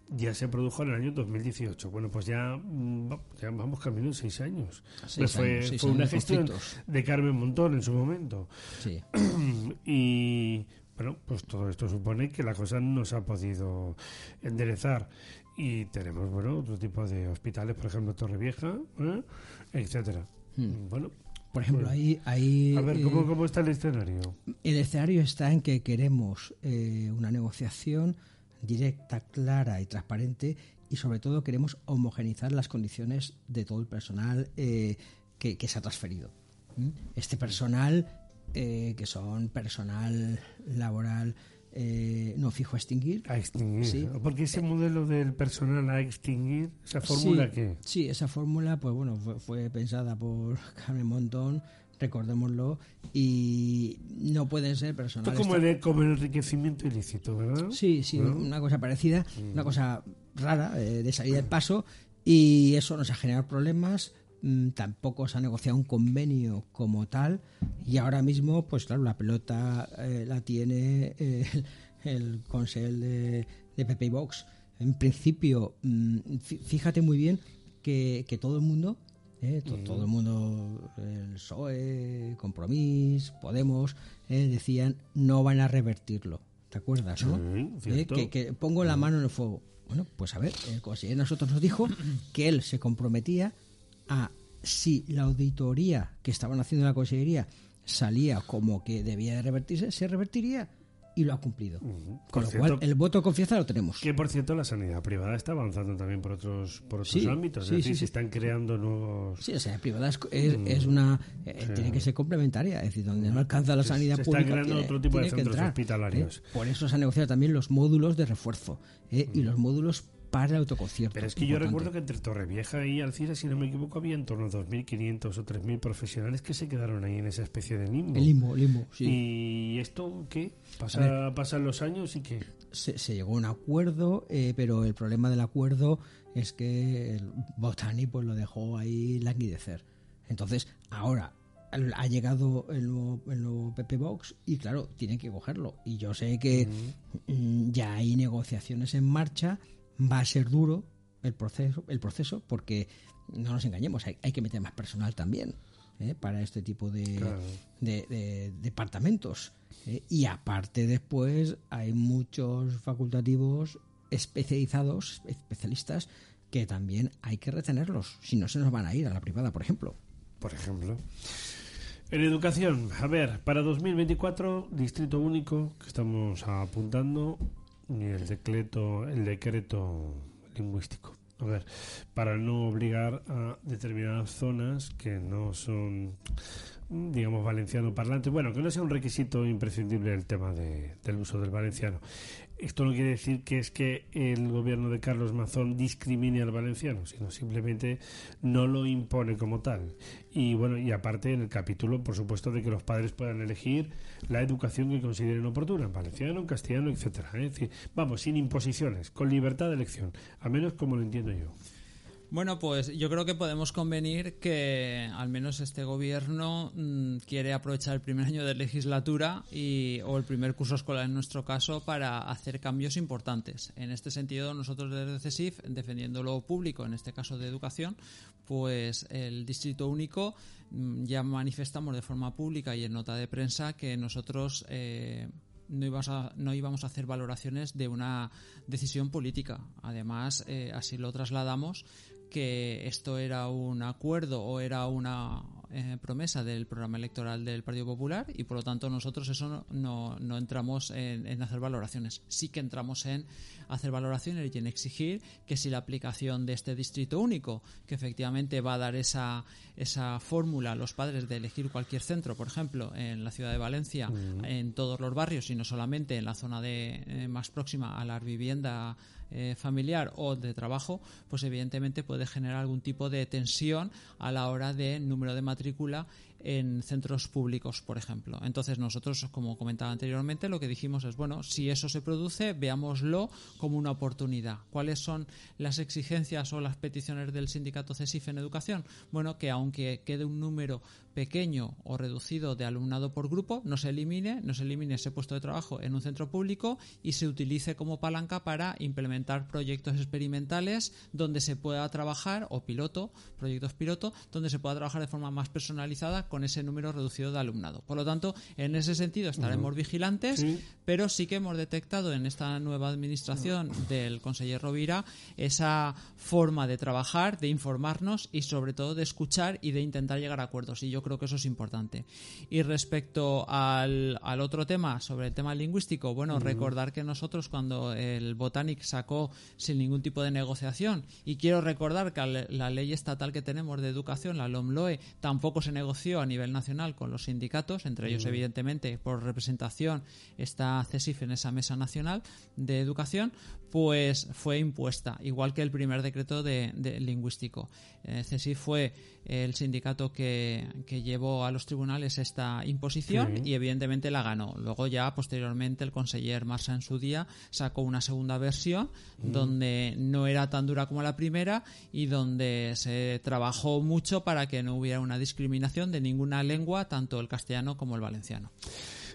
ya se produjo en el año 2018. Bueno, pues ya, mm, ya vamos camino en seis años. Seis Pues fue años, seis fue años una de gestión conflictos. de Carmen Montón en su momento. Sí. (clears throat) y bueno, pues todo esto supone que la cosa no se ha podido enderezar. Y tenemos, bueno, otro tipo de hospitales, por ejemplo, Torrevieja, ¿eh? etcétera. Hmm. Bueno, Por ejemplo, pues, ahí, ahí A ver, ¿cómo, eh, ¿cómo está el escenario? El escenario está en que queremos eh, una negociación directa, clara y transparente y sobre todo queremos homogeneizar las condiciones de todo el personal eh, que, que se ha transferido. Este personal, eh, que son personal laboral eh, no fijo a extinguir. A extinguir. Sí. Porque ese modelo del personal a extinguir, esa fórmula sí, que... Sí, esa fórmula, pues bueno, fue, fue pensada por (laughs) Carmen Montón, recordémoslo, y no pueden ser Esto personales. es como el, como el enriquecimiento ilícito, ¿verdad? Sí, sí, ¿No? una cosa parecida, Mm. una cosa rara eh, de salida del paso y eso nos ha generado problemas. mm, Tampoco se ha negociado un convenio como tal y ahora mismo, pues claro, la pelota eh, la tiene eh, el, el Consell de, de PP y Vox. En principio, mm, fí- fíjate muy bien que, que todo el mundo, eh, to- todo el mundo, el PSOE, Compromís, Podemos, eh, decían no van a revertirlo. ¿Te acuerdas, no? Eh, que, que pongo la mano en el fuego. Bueno, pues a ver, el consejero nosotros nos dijo que él se comprometía a si la auditoría que estaban haciendo en la Consejería salía como que debía de revertirse, se revertiría y lo ha cumplido. Con lo cierto- cual, el voto de confianza lo tenemos. Que por cierto, la sanidad privada está avanzando también por otros, por otros Sí, ámbitos. sí, es decir, sí, se están creando nuevos. Sí, o sea, privada es, es, Mm, es una eh, tiene que ser complementaria, es decir, donde no alcanza la Se- sanidad se están pública creando tiene, otro tipo de centros entrar, hospitalarios. ¿eh? Por eso se han negociado también los módulos de refuerzo ¿eh? y los módulos para el autoconcierto. Pero es que yo Importante. recuerdo que entre Torrevieja y Alcira, si no me equivoco, había en torno a 2.500 o 3.000 profesionales que se quedaron ahí en esa especie de limbo. El limbo, limbo, sí. ¿Y esto qué? Pasa, pasan los años y qué. se, se llegó a un acuerdo, eh, pero el problema del acuerdo es que el Botani pues lo dejó ahí languidecer. Entonces, ahora ha llegado el nuevo, el nuevo PP Box y claro, tienen que cogerlo. Y yo sé que mm, ya hay negociaciones en marcha, va a ser duro el proceso, el proceso porque no nos engañemos, hay, hay que meter más personal también. ¿eh? para este tipo de, Claro. de- de departamentos. ¿eh? Y aparte después hay muchos facultativos especializados, especialistas, que también hay que retenerlos, si no se nos van a ir a la privada, por ejemplo. Por ejemplo. En educación, a ver, para 2024, distrito único, que estamos apuntando, y el decreto, el decreto lingüístico. A ver, para no obligar a determinadas zonas que no son, digamos, valenciano parlantes, bueno, que no sea un requisito imprescindible el tema de- del uso del valenciano. Esto no quiere decir que es que el gobierno de Carlos Mazón discrimine al valenciano, sino simplemente no lo impone como tal. Y bueno, y aparte en el capítulo, por supuesto, de que los padres puedan elegir la educación que consideren oportuna, en valenciano, en castellano, etcétera. Es decir, vamos, sin imposiciones, con libertad de elección, al menos como lo entiendo yo. Bueno, pues yo creo que podemos convenir que al menos este gobierno mm, quiere aprovechar el primer año de legislatura y, o el primer curso escolar en nuestro caso para hacer cambios importantes. En este sentido, nosotros desde CESIF, defendiendo lo público, en este caso de educación, pues el distrito único mm, ya manifestamos de forma pública y en nota de prensa que nosotros eh, no íbamos, a, no íbamos a hacer valoraciones de una decisión política. Además, eh, así lo trasladamos que esto era un acuerdo o era una eh, promesa del programa electoral del Partido Popular y por lo tanto nosotros eso no, no, no entramos en, en hacer valoraciones. Sí que entramos en hacer valoraciones y en exigir que si la aplicación de este distrito único, que efectivamente va a dar esa, esa fórmula a los padres de elegir cualquier centro, por ejemplo, en la ciudad de Valencia, en todos los barrios y no solamente en la zona de, eh, más próxima a la vivienda eh, familiar o de trabajo, pues evidentemente puede generar algún tipo de tensión a la hora de número de matrícula en centros públicos, por ejemplo. Entonces nosotros, como comentaba anteriormente, lo que dijimos es, bueno, si eso se produce, veámoslo como una oportunidad. ¿Cuáles son las exigencias o las peticiones del sindicato CESIF en educación? Bueno, que aunque quede un número pequeño o reducido de alumnado por grupo, no se elimine, no se elimine ese puesto de trabajo en un centro público y se utilice como palanca para implementar proyectos experimentales donde se pueda trabajar, o piloto, proyectos piloto, donde se pueda trabajar de forma más personalizada con ese número reducido de alumnado. Por lo tanto, en ese sentido estaremos vigilantes, Sí. pero sí que hemos detectado en esta nueva administración del consejero Rovira esa forma de trabajar, de informarnos y sobre todo de escuchar y de intentar llegar a acuerdos. Y yo creo que eso es importante. Y respecto al, al otro tema, sobre el tema lingüístico, bueno, recordar que nosotros cuando el Botanic sacó sin ningún tipo de negociación, y quiero recordar que la- ley estatal que tenemos de educación, la LOMLOE, tampoco se negoció a nivel nacional con los sindicatos, entre ellos evidentemente por representación está CESIF en esa mesa nacional de educación, pues fue impuesta, igual que el primer decreto de, de lingüístico. Eh, CESIF fue el sindicato que, que llevó a los tribunales esta imposición Sí. y evidentemente la ganó. Luego ya posteriormente el conseller Marsa en su día sacó una segunda versión Mm. donde no era tan dura como la primera y donde se trabajó mucho para que no hubiera una discriminación de ninguna lengua, tanto el castellano como el valenciano.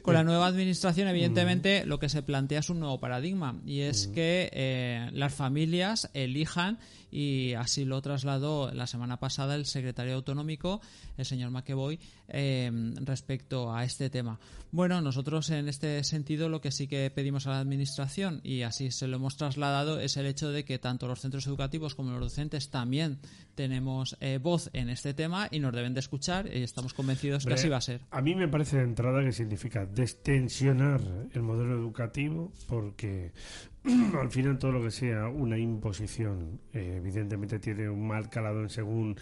Con la nueva administración, evidentemente, lo que se plantea es un nuevo paradigma y es que eh, las familias elijan y así lo trasladó la semana pasada el secretario autonómico, el señor McEvoy, eh, respecto a este tema. Bueno, nosotros en este sentido lo que sí que pedimos a la Administración y así se lo hemos trasladado es el hecho de que tanto los centros educativos como los docentes también tenemos eh, voz en este tema y nos deben de escuchar y estamos convencidos que así va a ser. A mí me parece de entrada que significa destensionar el modelo educativo porque (clears throat) al final todo lo que sea una imposición eh, evidentemente tiene un mal calado en según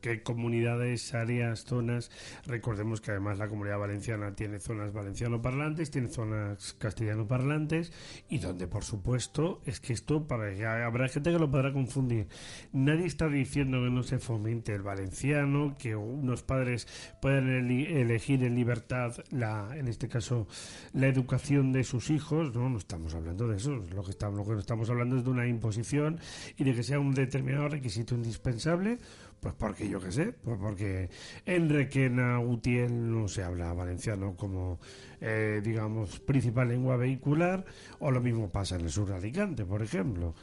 qué comunidades, áreas, zonas. Recordemos que además la comunidad valenciana tiene zonas valenciano parlantes, tiene zonas castellano parlantes y donde por supuesto es que esto para ya habrá gente que lo podrá confundir. Nadie está diciendo que no se fomente el valenciano, que unos padres puedan elegir en libertad la en este caso la educación de sus hijos, no, no estamos hablando de eso, lo que estamos lo que estamos hablando es de una imposición y de que sea un determinado requisito indispensable pues porque yo qué sé, pues porque en Requena, Utiel no se habla valenciano como, eh, digamos, principal lengua vehicular, o lo mismo pasa en el sur de Alicante, por ejemplo.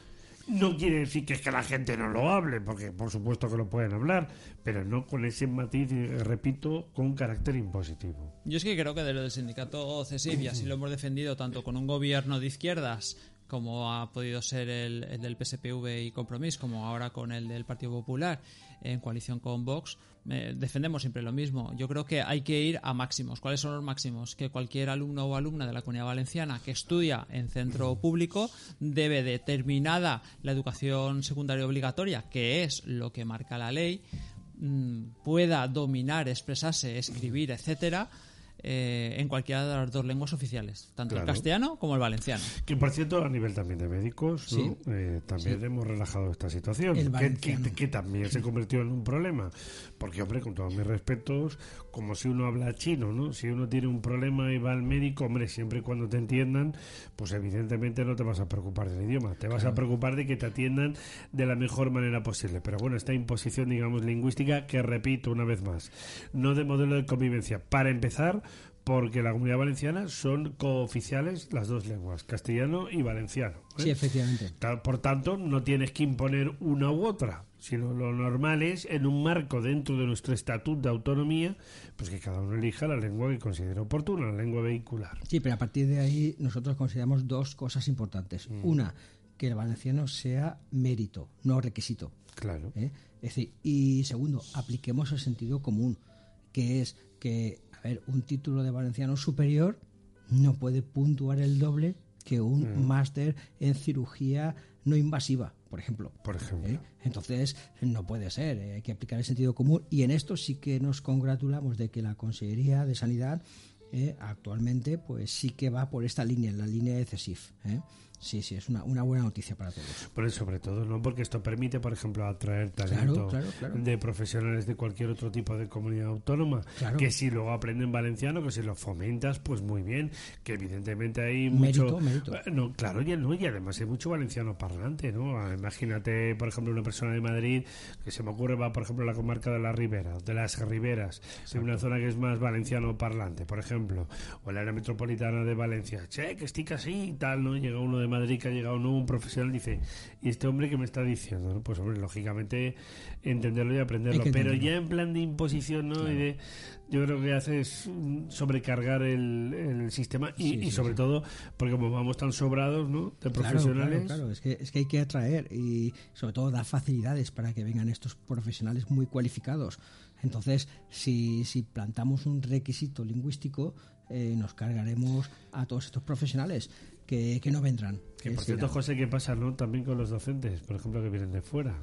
No quiere decir que es que la gente no lo hable, porque por supuesto que lo pueden hablar, pero no con ese matiz, repito, con carácter impositivo. Yo es que creo que de lo del sindicato CESIF, y así lo hemos defendido tanto con un gobierno de izquierdas como ha podido ser el, el, del PSPV y Compromís, como ahora con el del Partido Popular en coalición con Vox, eh, defendemos siempre lo mismo. Yo creo que hay que ir a máximos. ¿Cuáles son los máximos? Que cualquier alumno o alumna de la comunidad valenciana que estudia en centro público debe de terminada la educación secundaria obligatoria, que es lo que marca la ley, mmm, pueda dominar, expresarse, escribir, etcétera eh, en cualquiera de las dos lenguas oficiales, tanto Claro. el castellano como el valenciano. Que por cierto, a nivel también de médicos, ¿no? Sí. Eh, también Sí. hemos relajado esta situación, que, que- que también se convirtió en un problema. Porque, hombre, con todos mis respetos, como si uno habla chino, ¿no? Si uno tiene un problema y va al médico, hombre, siempre y cuando te entiendan, pues evidentemente no te vas a preocupar del idioma, te vas a preocupar de que te atiendan de la mejor manera posible. Pero bueno, esta imposición, digamos, lingüística, que repito una vez más, no de modelo de convivencia. Para empezar, porque la comunidad valenciana son cooficiales las dos lenguas, castellano y valenciano. ¿eh? Sí, efectivamente. Por tanto, no tienes que imponer una u otra, sino lo normal es, en un marco dentro de nuestro estatuto de autonomía, pues que cada uno elija la lengua que considere oportuna, la lengua vehicular. Sí, pero a partir de ahí nosotros consideramos dos cosas importantes. Mm. Una, que el valenciano sea mérito, no requisito. Claro. ¿Eh? Es decir, y segundo, apliquemos el sentido común, que es que, a ver, un título de valenciano superior no puede puntuar el doble que un Mm. máster en cirugía no invasiva, por ejemplo. Por ejemplo. ¿Eh? Entonces, no puede ser, eh, hay que aplicar el sentido común y en esto sí que nos congratulamos de que la Consejería de Sanidad eh, actualmente pues sí que va por esta línea, la línea de CESIF. Sí, sí, es una, una buena noticia para todos. Por eso, sobre todo, ¿no? Porque esto permite, por ejemplo, atraer talento claro, claro. de profesionales de cualquier otro tipo de comunidad autónoma. Claro. Que si luego aprenden valenciano, que si lo fomentas, pues muy bien. Que evidentemente hay Mérito, mucho. mérito. Eh, No, claro, y, no, y además hay mucho valenciano parlante, ¿no? Ah, Imagínate, por ejemplo, una persona de Madrid que se me ocurre, va, por ejemplo, a la comarca de la Ribera, de las Riberas, de una zona que es más valenciano parlante, por ejemplo, o el área metropolitana de Valencia. Che, que estic así y tal, ¿no? Llega uno de Madrid que ha llegado nuevo, un profesional, dice, ¿y este hombre que me está diciendo? ¿no? Pues, hombre, lógicamente entenderlo y aprenderlo. Pero ya en plan de imposición, ¿no? Y de, yo creo que hace es sobrecargar el, el sistema y, Sí, y sí, sobre sí. todo porque como vamos tan sobrados, ¿no? De profesionales. Claro, claro, claro. Es, que, es que hay que atraer y sobre todo dar facilidades para que vengan estos profesionales muy cualificados. Entonces, si, si plantamos un requisito lingüístico, eh, nos cargaremos a todos estos profesionales que, que no vendrán. Que Es por decir, cierto, José, ¿qué pasa, no? También con los docentes, por ejemplo, que vienen de fuera.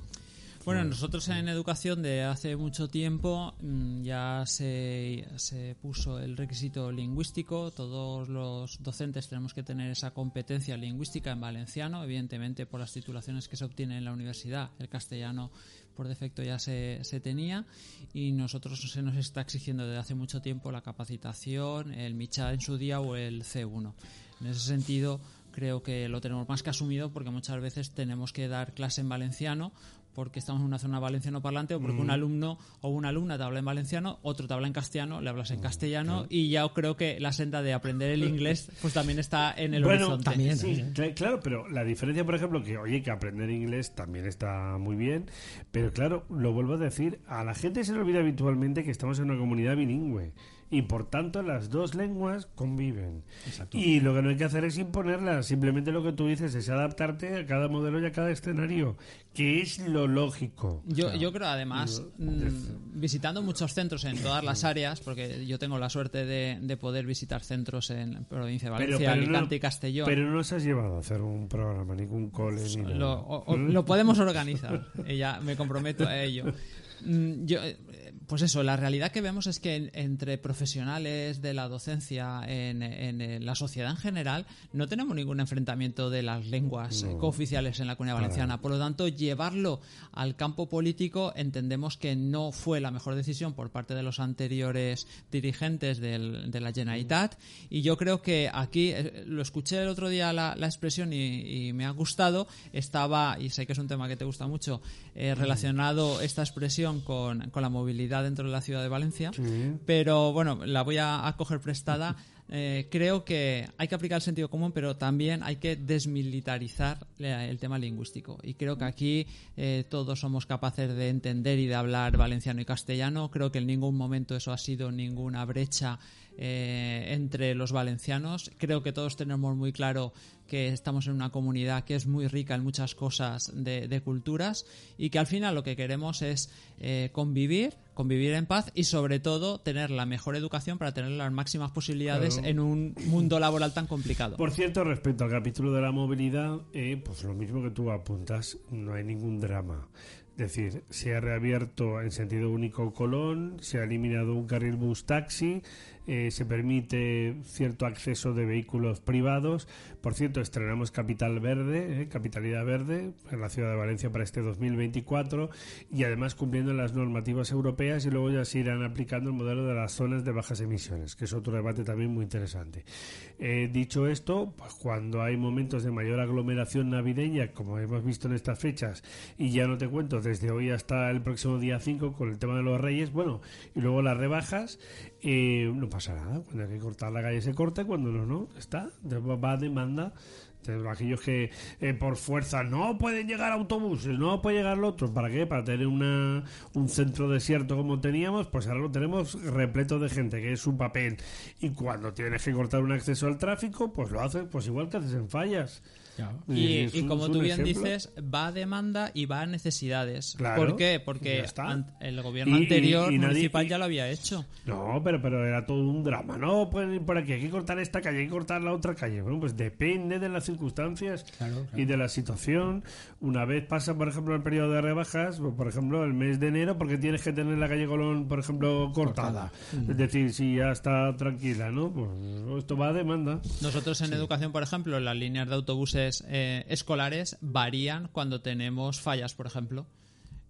Bueno, nosotros en educación de hace mucho tiempo mm, ya se, se puso el requisito lingüístico. Todos los docentes tenemos que tener esa competencia lingüística en valenciano, evidentemente por las titulaciones que se obtienen en la universidad. El castellano por defecto ya se, se tenía y nosotros se nos está exigiendo desde hace mucho tiempo la capacitación, el MICHA en su día o el C1. En ese sentido, creo que lo tenemos más que asumido porque muchas veces tenemos que dar clase en valenciano porque estamos en una zona valenciano parlante o porque Mm. un alumno o una alumna te habla en valenciano, otro te habla en castellano, le Mm, hablas en castellano y ya creo que la senda de aprender el inglés pues también está en el bueno, horizonte. sí, cl- claro, pero la diferencia, por ejemplo, que oye, que aprender inglés también está muy bien, pero claro, lo vuelvo a decir, a la gente se le olvida habitualmente que estamos en una comunidad bilingüe y por tanto las dos lenguas conviven. Y lo que no hay que hacer es imponerlas, simplemente lo que tú dices es adaptarte a cada modelo y a cada escenario, que es lo lógico. Yo, yo creo además, mm, visitando muchos centros en todas las áreas, porque yo tengo la suerte de, de poder visitar centros en provincia de Valencia, pero Alicante y Castellón. Pero no nos has llevado a hacer un programa, ningún cole ni nada. lo, o- o- lo podemos organizar, (laughs) ya me comprometo a ello. Mm, Yo, pues eso, la realidad que vemos es que en- entre profesionales de la docencia, en, en, la sociedad en general, no tenemos ningún enfrentamiento de las lenguas No. cooficiales en la comunidad valenciana. Por lo tanto, llevarlo al campo político entendemos que no fue la mejor decisión por parte de los anteriores dirigentes del- de la Generalitat. Y yo creo que aquí, eh, lo escuché el otro día la, la expresión y, y me ha gustado, estaba, y sé que es un tema que te gusta mucho, eh, relacionado esta expresión con, con la movilidad dentro de la ciudad de Valencia. Pero bueno, la voy a, a coger prestada. (laughs) Eh, creo que hay que aplicar el sentido común, pero también hay que desmilitarizar el tema lingüístico. Y creo que aquí eh, todos somos capaces de entender y de hablar valenciano y castellano. Creo que en ningún momento eso ha sido ninguna brecha eh, entre los valencianos. Creo que todos tenemos muy claro que estamos en una comunidad que es muy rica en muchas cosas de, de culturas y que al final lo que queremos es eh, convivir, convivir en paz y sobre todo tener la mejor educación para tener las máximas posibilidades Claro. en un mundo laboral tan complicado. Por cierto, respecto al capítulo de la movilidad, eh, pues lo mismo que tú apuntas, no hay ningún drama. Es decir, se ha reabierto en sentido único Colón, se ha eliminado un carril bus taxi, eh, se permite cierto acceso de vehículos privados. Por cierto, estrenamos Capital Verde, eh, Capitalidad Verde, en la ciudad de Valencia para este 2024 y además cumpliendo las normativas europeas y luego ya se irán aplicando el modelo de las zonas de bajas emisiones, que es otro debate también muy interesante. Eh, dicho esto, pues cuando hay momentos de mayor aglomeración navideña, como hemos visto en estas fechas, y ya no te cuento desde hoy hasta el próximo día 5 con el tema de los reyes, bueno, y luego las rebajas, no nada. Cuando hay que cortar la calle se corta, cuando no, no, está, va demanda. de Aquellos que eh, por fuerza no pueden llegar autobuses, no puede llegar lo otro. ¿Para qué? Para tener una, un centro desierto como teníamos, pues ahora lo tenemos repleto de gente, que es su papel. Y cuando tienes que cortar un acceso al tráfico, pues lo haces, pues igual que haces en fallas. Y, Es y un- como tú bien ejemplo. dices, va a demanda y va a necesidades. Claro, ¿Por qué? Porque el gobierno Y- y- anterior y nadie- municipal y- ya lo había hecho. No, pero, pero era todo un drama. No pueden ir por aquí, hay que cortar esta calle, hay que cortar la otra calle. Bueno, pues depende de las circunstancias y de la situación. Una vez pasa, por ejemplo, el periodo de rebajas, pues, por ejemplo, el mes de enero, porque tienes que tener la calle Colón, por ejemplo, cortada. Mm. Es decir, si ya está tranquila, ¿no? Pues esto va a demanda. Nosotros en educación, por ejemplo, las líneas de autobuses eh, escolares varían cuando tenemos fallas, por ejemplo.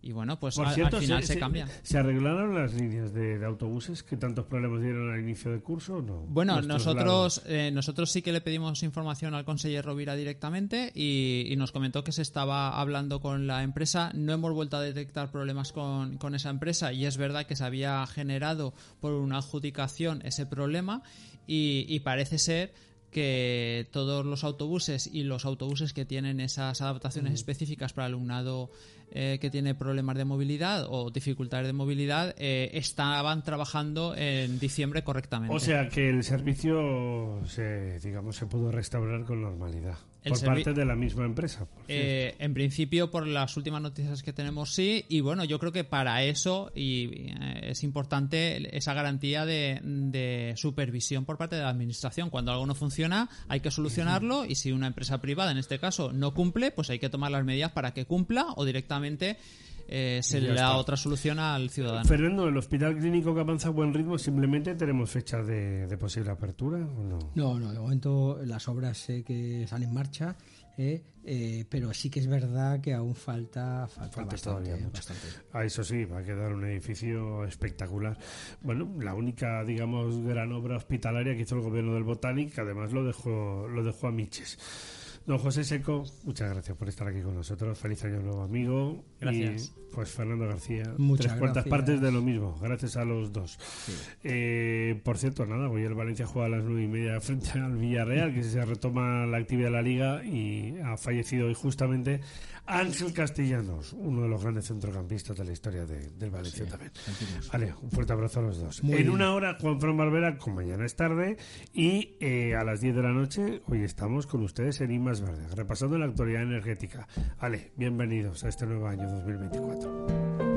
Y bueno, pues Por al, cierto, al final se, cambia. ¿Se arreglaron las líneas de, de autobuses que tantos problemas dieron al inicio del curso o no? Bueno, nosotros eh, nosotros sí que le pedimos información al consejero Rovira directamente y, y nos comentó que se estaba hablando con la empresa. No hemos vuelto a detectar problemas con, con esa empresa y es verdad que se había generado por una adjudicación ese problema y, y parece ser que todos los autobuses y los autobuses que tienen esas adaptaciones específicas para alumnado eh, que tiene problemas de movilidad o dificultades de movilidad eh, estaban trabajando en diciembre correctamente. O sea que el servicio se, digamos, se pudo restaurar con normalidad por parte de la misma empresa. por Eh, en principio, por las últimas noticias que tenemos, sí. Y bueno, yo creo que para eso y eh, es importante esa garantía de, de supervisión por parte de la administración. Cuando algo no funciona, hay que solucionarlo. Y si una empresa privada, en este caso, no cumple, pues hay que tomar las medidas para que cumpla o directamente eh, se le da está. otra solución al ciudadano. Fernando, el hospital clínico que avanza a buen ritmo, simplemente tenemos fecha de, de posible apertura o no? No, no, de momento las obras sé que están en marcha. ¿eh? Eh, pero sí que es verdad que aún falta, falta, Falta bastante, todavía mucho. bastante. Ah, eso sí, va a quedar un edificio espectacular. Bueno, la única, digamos, gran obra hospitalaria que hizo el gobierno del Botanic, que además lo dejó, lo dejó a Miches. Don José Seco, muchas gracias por estar aquí con nosotros. Feliz año nuevo, amigo. Gracias. Y pues Fernando García, Muchas tres cuartas gracias. partes de lo mismo. Gracias a los dos. Eh, por cierto, nada, hoy el Valencia juega a las nueve y media frente al Villarreal, que se retoma la actividad de la liga y ha fallecido hoy justamente Ángel Castellanos, uno de los grandes centrocampistas de la historia de- del Valencia también. Vale, un fuerte abrazo a los dos. Muy en bien. una hora, Juan Fran Barbera, con mañana es tarde, y eh, a las 10 de la noche, hoy estamos con ustedes en I Más Verde, repasando la actualidad energética. Vale, bienvenidos a este nuevo año 2024.